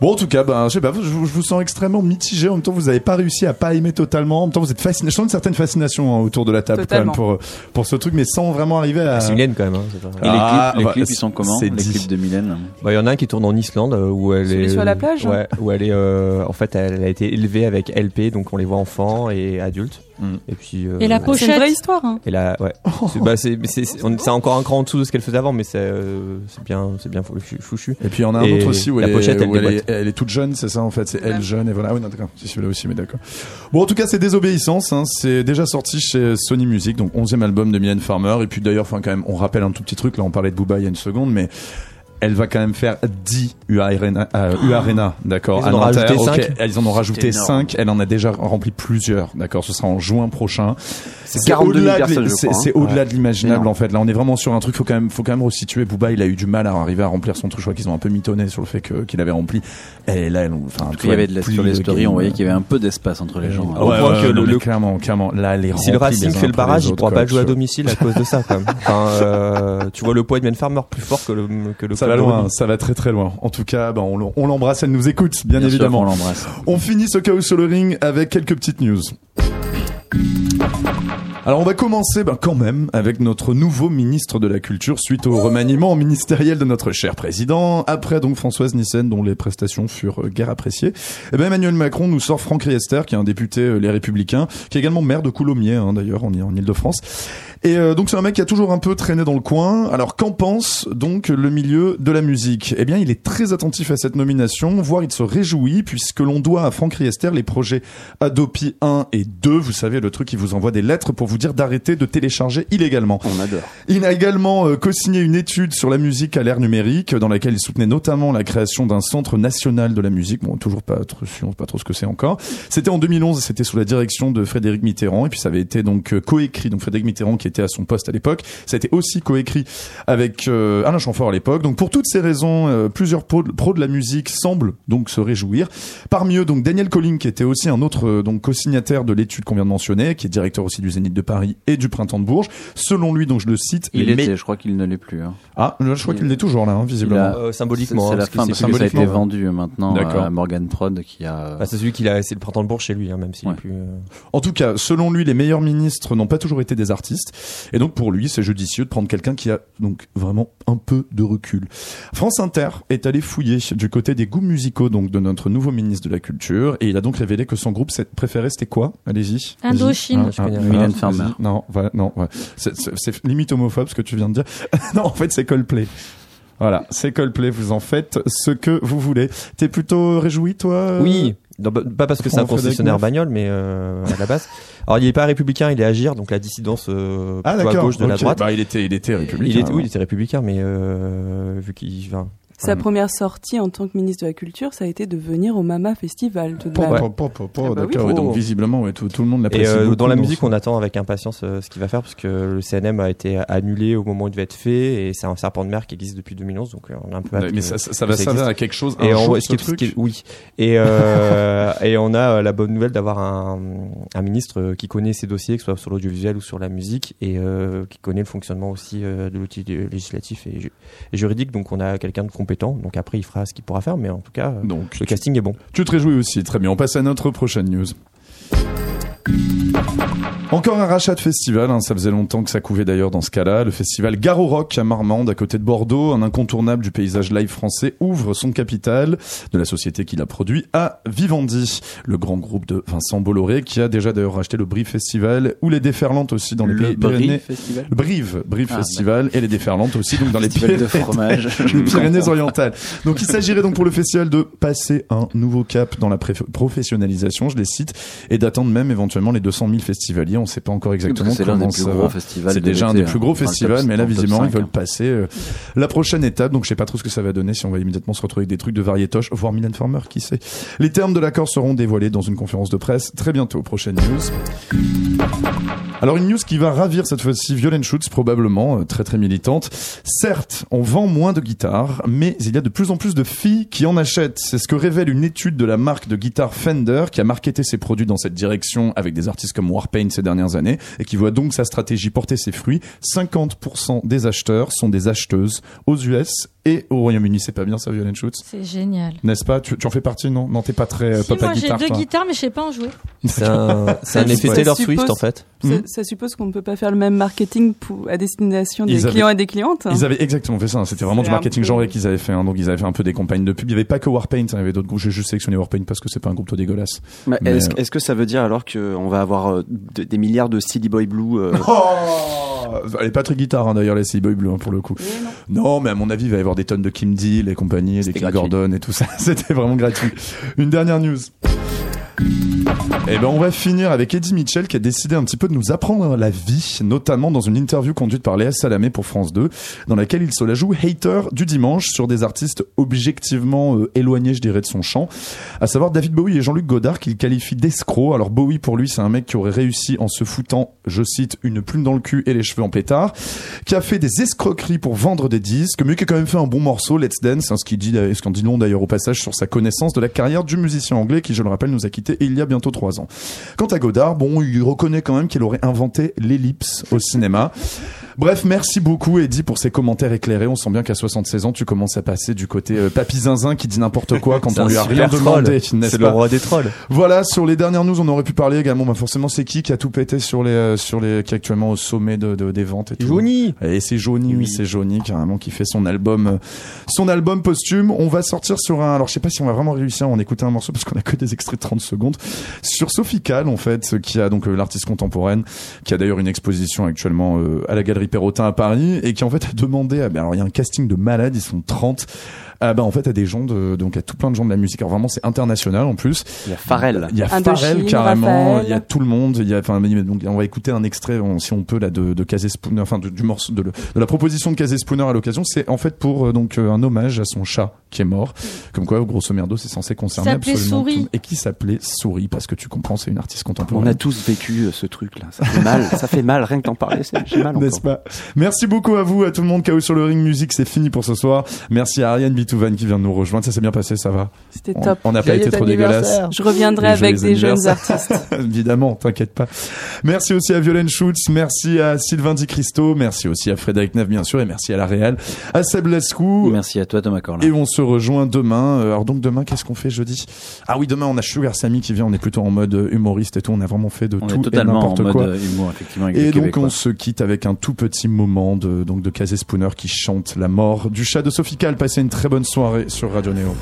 Bon, en tout cas, ben, je sais pas, je, vous- je vous sens extrêmement mitigé. En même temps, vous avez pas réussi à pas aimer totalement. En même temps, vous êtes fasciné. Je sens une certaine fascination hein, autour de la table quand même pour pour ce truc, mais sans vraiment arriver à. C'est Mylène quand même. hein, pas- Et les Ah, clips, les bah, clips, ils sont comment c'est Les dit. clips de Mylène Bah, il y en a un qui tourne en Islande euh, où elle Celui est sur la plage Ouais, où elle est euh, en fait elle a été élevée avec LP donc on les voit enfants et adultes. Mm. Et puis euh, Et la C'est une pochette. vraie histoire. Hein. et là ouais. C'est bah, c'est c'est- c'est on- c'est encore un cran en dessous de ce qu'elle faisait avant mais c'est euh, c'est bien c'est bien fou- fouchu. Et puis il y en a un Et autre aussi où, la elle, pochette, est, elle où elle, est, elle est toute jeune, c'est ça en fait, c'est elle Ouais. jeune et voilà. Ah oui, non, d'accord, c'est celui-là aussi, mais d'accord. Bon, en tout cas, c'est Désobéissance, hein, c'est déjà sorti chez Sony Music, donc 11e album de Mylène Farmer. Et puis d'ailleurs, enfin quand même, on rappelle un tout petit truc, là on parlait de Booba il y a une seconde, mais elle va quand même faire 10 U Arena, euh, U Arena, d'accord. Ils en ont rajouté Ok, cinq. Ils en ont rajouté énorme. 5, elle en a déjà rempli plusieurs, d'accord. Ce sera en juin prochain. C'est 42 000 au-delà de- hein. C'est au-delà de l'imaginable en fait. Là, on est vraiment sur un truc. Faut quand même, faut quand même resituer. Booba, il a eu du mal à arriver à remplir son truc. Je crois qu'ils ont un peu mitonné sur le fait que qu'il avait rempli. Et là, elle, enfin, Il y avait de la, sur les stories, on voyait qu'il y avait un peu d'espace entre les gens. Ouais, point ouais, que le- le- clairement, clairement, là, les Si le Racing fait le barrage, il pourra pas jouer à domicile à cause de ça quand même. Enfin, euh, tu vois le poids de Farmer plus fort que le que le Ça va loin, ça va très très loin. En tout cas, ben, on, l'em- on l'embrasse, elle nous écoute, bien, évidemment. qu'on l'embrasse. On finit ce chaos sur le ring avec quelques petites news. Alors on va commencer ben, quand même avec notre nouveau ministre de la Culture suite au remaniement ministériel de notre cher président. Après donc Françoise Nissen dont les prestations furent euh, guère appréciées. Eh ben Emmanuel Macron nous sort Franck Riester qui est un député euh, Les Républicains, qui est également maire de Coulommiers hein, d'ailleurs en, en Ile-de-France. Et euh, donc c'est un mec qui a toujours un peu traîné dans le coin. Alors qu'en pense donc le milieu de la musique? Eh bien il est très attentif à cette nomination, voire il se réjouit puisque l'on doit à Franck Riester les projets Adopi 1 et 2. Vous savez le truc qui vous envoie des lettres pour vous dire d'arrêter de télécharger illégalement. On adore. Il a également euh, co-signé une étude sur la musique à l'ère numérique, dans laquelle il soutenait notamment la création d'un centre national de la musique. Bon, toujours pas trop, pas trop ce que c'est encore. C'était en 2011, et c'était sous la direction de Frédéric Mitterrand, et puis ça avait été donc euh, coécrit. Donc Frédéric Mitterrand qui était à son poste à l'époque, ça a été aussi coécrit avec euh, Alain Chamfort à l'époque. Donc pour toutes ces raisons, euh, plusieurs pros, pros de la musique semblent donc se réjouir. Parmi eux, donc Daniel Colling, qui était aussi un autre euh, donc co-signataire de l'étude qu'on vient de mentionner, qui est directeur aussi du Zénith de Paris et du Printemps de Bourges. Selon lui, donc je le cite, Il était, je crois qu'il ne l'est plus. hein. ah, je crois qu'il l'est toujours là, hein, visiblement. A- Euh, symboliquement. C'est hein, la parce que fin, c'est parce que ça a été vendu maintenant D'accord. à Morgan Prod qui a. Bah, c'est celui qui a, c'est le printemps de Bourges chez lui, hein, même s'il Ouais. est plus. En tout cas, selon lui, les meilleurs ministres n'ont pas toujours été des artistes. Et donc, pour lui, c'est judicieux de prendre quelqu'un qui a donc vraiment un peu de recul. France Inter est allé fouiller du côté des goûts musicaux donc de notre nouveau ministre de la Culture. Et il a donc révélé que son groupe préféré, c'était quoi? Allez-y. Indochine. Ah, ah. Farmer. Non, voilà, non, ouais. C'est- limite homophobe ce que tu viens de dire. non, en fait, c'est Coldplay. Voilà, c'est Coldplay, vous en faites ce que vous voulez. T'es plutôt réjoui, toi? Oui, non, bah, pas parce que c'est un concessionnaire Neuf. bagnole, mais euh, à la base. Alors il est pas républicain, il est agir, donc la dissidence euh, Ah à gauche de la droite. Bah, il était, il était républicain. Il était, alors. oui, il était républicain, mais euh, vu qu'il, enfin, Sa première sortie en tant que ministre de la Culture, ça a été de venir au Mama Festival. Tout de même. Ah bah. D'accord, donc visiblement, ouais, tout, tout le monde Et l'apprécie. euh, beaucoup dans la musique, on attend avec impatience euh, ce qu'il va faire parce que le CNM a été annulé au moment où il devait être fait et c'est un serpent de mer qui existe depuis 2011 donc euh, on a un peu Ouais, mais ça, ça, ça va ça servir à quelque chose. Et un jour, ce ce truc qui est- oui. Et, euh, et on a euh, la bonne nouvelle d'avoir un, un ministre euh, qui connaît ses dossiers, que ce soit sur l'audiovisuel ou sur la musique, et euh, qui connaît le fonctionnement aussi euh, de l'outil euh, législatif et, ju- et juridique. Donc on a quelqu'un de compétent. Donc après, il fera ce qu'il pourra faire, mais en tout cas, euh, Donc, le casting est bon. Tu te réjouis aussi, très bien. On passe à notre prochaine news. Encore un rachat de festival, hein, ça faisait longtemps que ça couvait d'ailleurs dans ce cas-là. Le festival Garo Rock à Marmande, à côté de Bordeaux, un incontournable du paysage live français, ouvre son capital de la société qui l'a produit à Vivendi, le grand groupe de Vincent Bolloré qui a déjà d'ailleurs racheté le Brive Festival ou les Déferlantes aussi dans les Le Pyrénées. Festival. Brive, Brive Ah, Festival et les Déferlantes aussi donc dans les Pyrénées. de fromage. les Pyrénées-Orientales. Donc il s'agirait donc pour le festival de passer un nouveau cap dans la professionnalisation, je les cite, et d'attendre même éventuellement les 200 000 festivaliers. On ne sait pas encore exactement C'est l'un comment ça va. festivals. C'est déjà un des plus hein, gros top- festivals, mais là visiblement ils 5, veulent hein. passer euh, la prochaine étape. Donc je sais pas trop ce que ça va donner si on va immédiatement se retrouver avec des trucs de variétoche, voire Mylène Farmer, qui sait. Les termes de l'accord seront dévoilés dans une conférence de presse très bientôt. Prochaine news. Alors une news qui va ravir cette fois-ci Violent Shoots probablement euh, très très militante. Certes, on vend moins de guitares, mais il y a de plus en plus de filles qui en achètent. C'est ce que révèle une étude de la marque de guitare Fender qui a marketé ses produits dans cette direction avec des artistes comme Warpaint ces dernières années et qui voit donc sa stratégie porter ses fruits. 50% des acheteurs sont des acheteuses aux US et au Royaume-Uni. C'est pas bien ça Violent Shoots C'est génial. N'est-ce pas? Tu, tu en fais partie non? Non, t'es pas très euh, Si, papa moi j'ai guitare. deux toi. guitares, mais je sais pas en jouer. C'est un, un Ça effet suppose- Taylor ça Swift suppose- en fait. Ça, Mhm. ça suppose qu'on ne peut pas faire le même marketing pour, à destination des Ils avaient- clients et des clientes. Ils avaient exactement fait ça. hein. C'était vraiment du marketing peu- genré qu'ils avaient fait. hein. Donc ils avaient fait un peu des campagnes de pub. Il y avait pas que Warpaint. hein. Il y avait d'autres groupes. J'ai juste sélectionné Warpaint parce que c'est pas un groupe trop dégueulasse. Mais Mais, Est-ce euh, est-ce que ça veut dire alors qu'on va avoir euh, de- des milliards de Silly Boy Blue euh, Oh Elle est pas très guitare hein, d'ailleurs les Sea Boy Blue hein, pour le coup. Non, mais à mon avis, il va y avoir des tonnes de Kim Deal et compagnie, des C'était Kim gratuit. Gordon et tout ça. C'était vraiment gratuit. Une dernière news. Eh ben, on va finir avec Eddie Mitchell qui a décidé un petit peu de nous apprendre la vie, notamment dans une interview conduite par Léa Salamé pour France 2, dans laquelle il se la joue hater du dimanche sur des artistes objectivement euh, éloignés, je dirais, de son champ, à savoir David Bowie et Jean-Luc Godard qu'il qualifie d'escrocs. Alors Bowie, pour lui, c'est un mec qui aurait réussi en se foutant, je cite, une plume dans le cul et les cheveux en pétard, qui a fait des escroqueries pour vendre des disques, mais qui a quand même fait un bon morceau, Let's Dance, hein, ce qui dit, dit long d'ailleurs au passage sur sa connaissance de la carrière du musicien anglais qui, je le rappelle, nous a il y a bientôt trois ans. Quant à Godard, bon, il reconnaît quand même qu'il aurait inventé l'ellipse au cinéma. Bref, merci beaucoup Eddie pour ces commentaires éclairés. On sent bien qu'à 76 ans, tu commences à passer du côté euh, papy zinzin qui dit n'importe quoi quand on lui a rien troll. demandé, C'est le roi des trolls. voilà, sur les dernières news, on aurait pu parler également. Bah forcément, c'est qui qui a tout pété sur les, euh, sur les, qui est actuellement au sommet de, de- des ventes et tout. Johnny Et c'est Johnny, oui, c'est Johnny carrément qui fait son album, euh, son album posthume. On va sortir sur un, alors je sais pas si on va vraiment réussir à en écouter un morceau parce qu'on a que des extraits de 30 secondes sur Sophie Kahl en fait, qui a donc euh, l'artiste contemporaine, qui a d'ailleurs une exposition actuellement euh, à la Galerie Perrotin à Paris et qui en fait a demandé, à, ben, alors il y a un casting de malades, ils sont 30. Ah bah en fait à des gens de donc à tout plein de gens de la musique alors vraiment c'est international en plus Il y a Pharrell. il y a Pharrell carrément, Raphaël. il y a tout le monde, il y a enfin donc on va écouter un extrait on- si on peut là de de Casey Spooner enfin de- du morceau de, la proposition de Casey Spooner à l'occasion, c'est en fait pour euh, donc euh, un hommage à son chat qui est mort. Comme quoi grosso merdo c'est censé concerner s'appelait absolument Souris. tout et qui s'appelait Souris parce que tu comprends c'est une artiste On contemporaine. a tous vécu euh, ce truc-là. Ça fait mal. ça fait mal. Rien que d'en parler, c'est- j'ai mal N'est-ce pas? Merci beaucoup à vous, à tout le monde. KO sur le ring musique, c'est fini pour ce soir. Merci à Ariane Bitouvan qui vient de nous rejoindre. Ça s'est bien passé, ça va C'était On- top. On n'a pas été trop dégueulasse. Je reviendrai Et avec des jeunes artistes. Évidemment, t'inquiète pas. Merci aussi à Violaine Schultz, merci à Sylvain Di Cristo, merci aussi à Frédéric Neff, bien sûr, et merci à la Réal, à Seb Lascou. Merci à toi, Thomas Corlin. Et on se rejoint demain. Euh, Alors donc demain, qu'est-ce qu'on fait jeudi? Ah oui, demain on a Sugar Sammy qui vient. On est plutôt en mode humoriste et tout. On a vraiment fait de On tout est et totalement en n'importe mode quoi. euh, humour, effectivement. Avec Et donc Québécois. on se quitte avec un tout petit moment de donc de Casey Spooner qui chante la mort du chat de Sophie Kahl. Passez une très Soirée sur Radio Néo.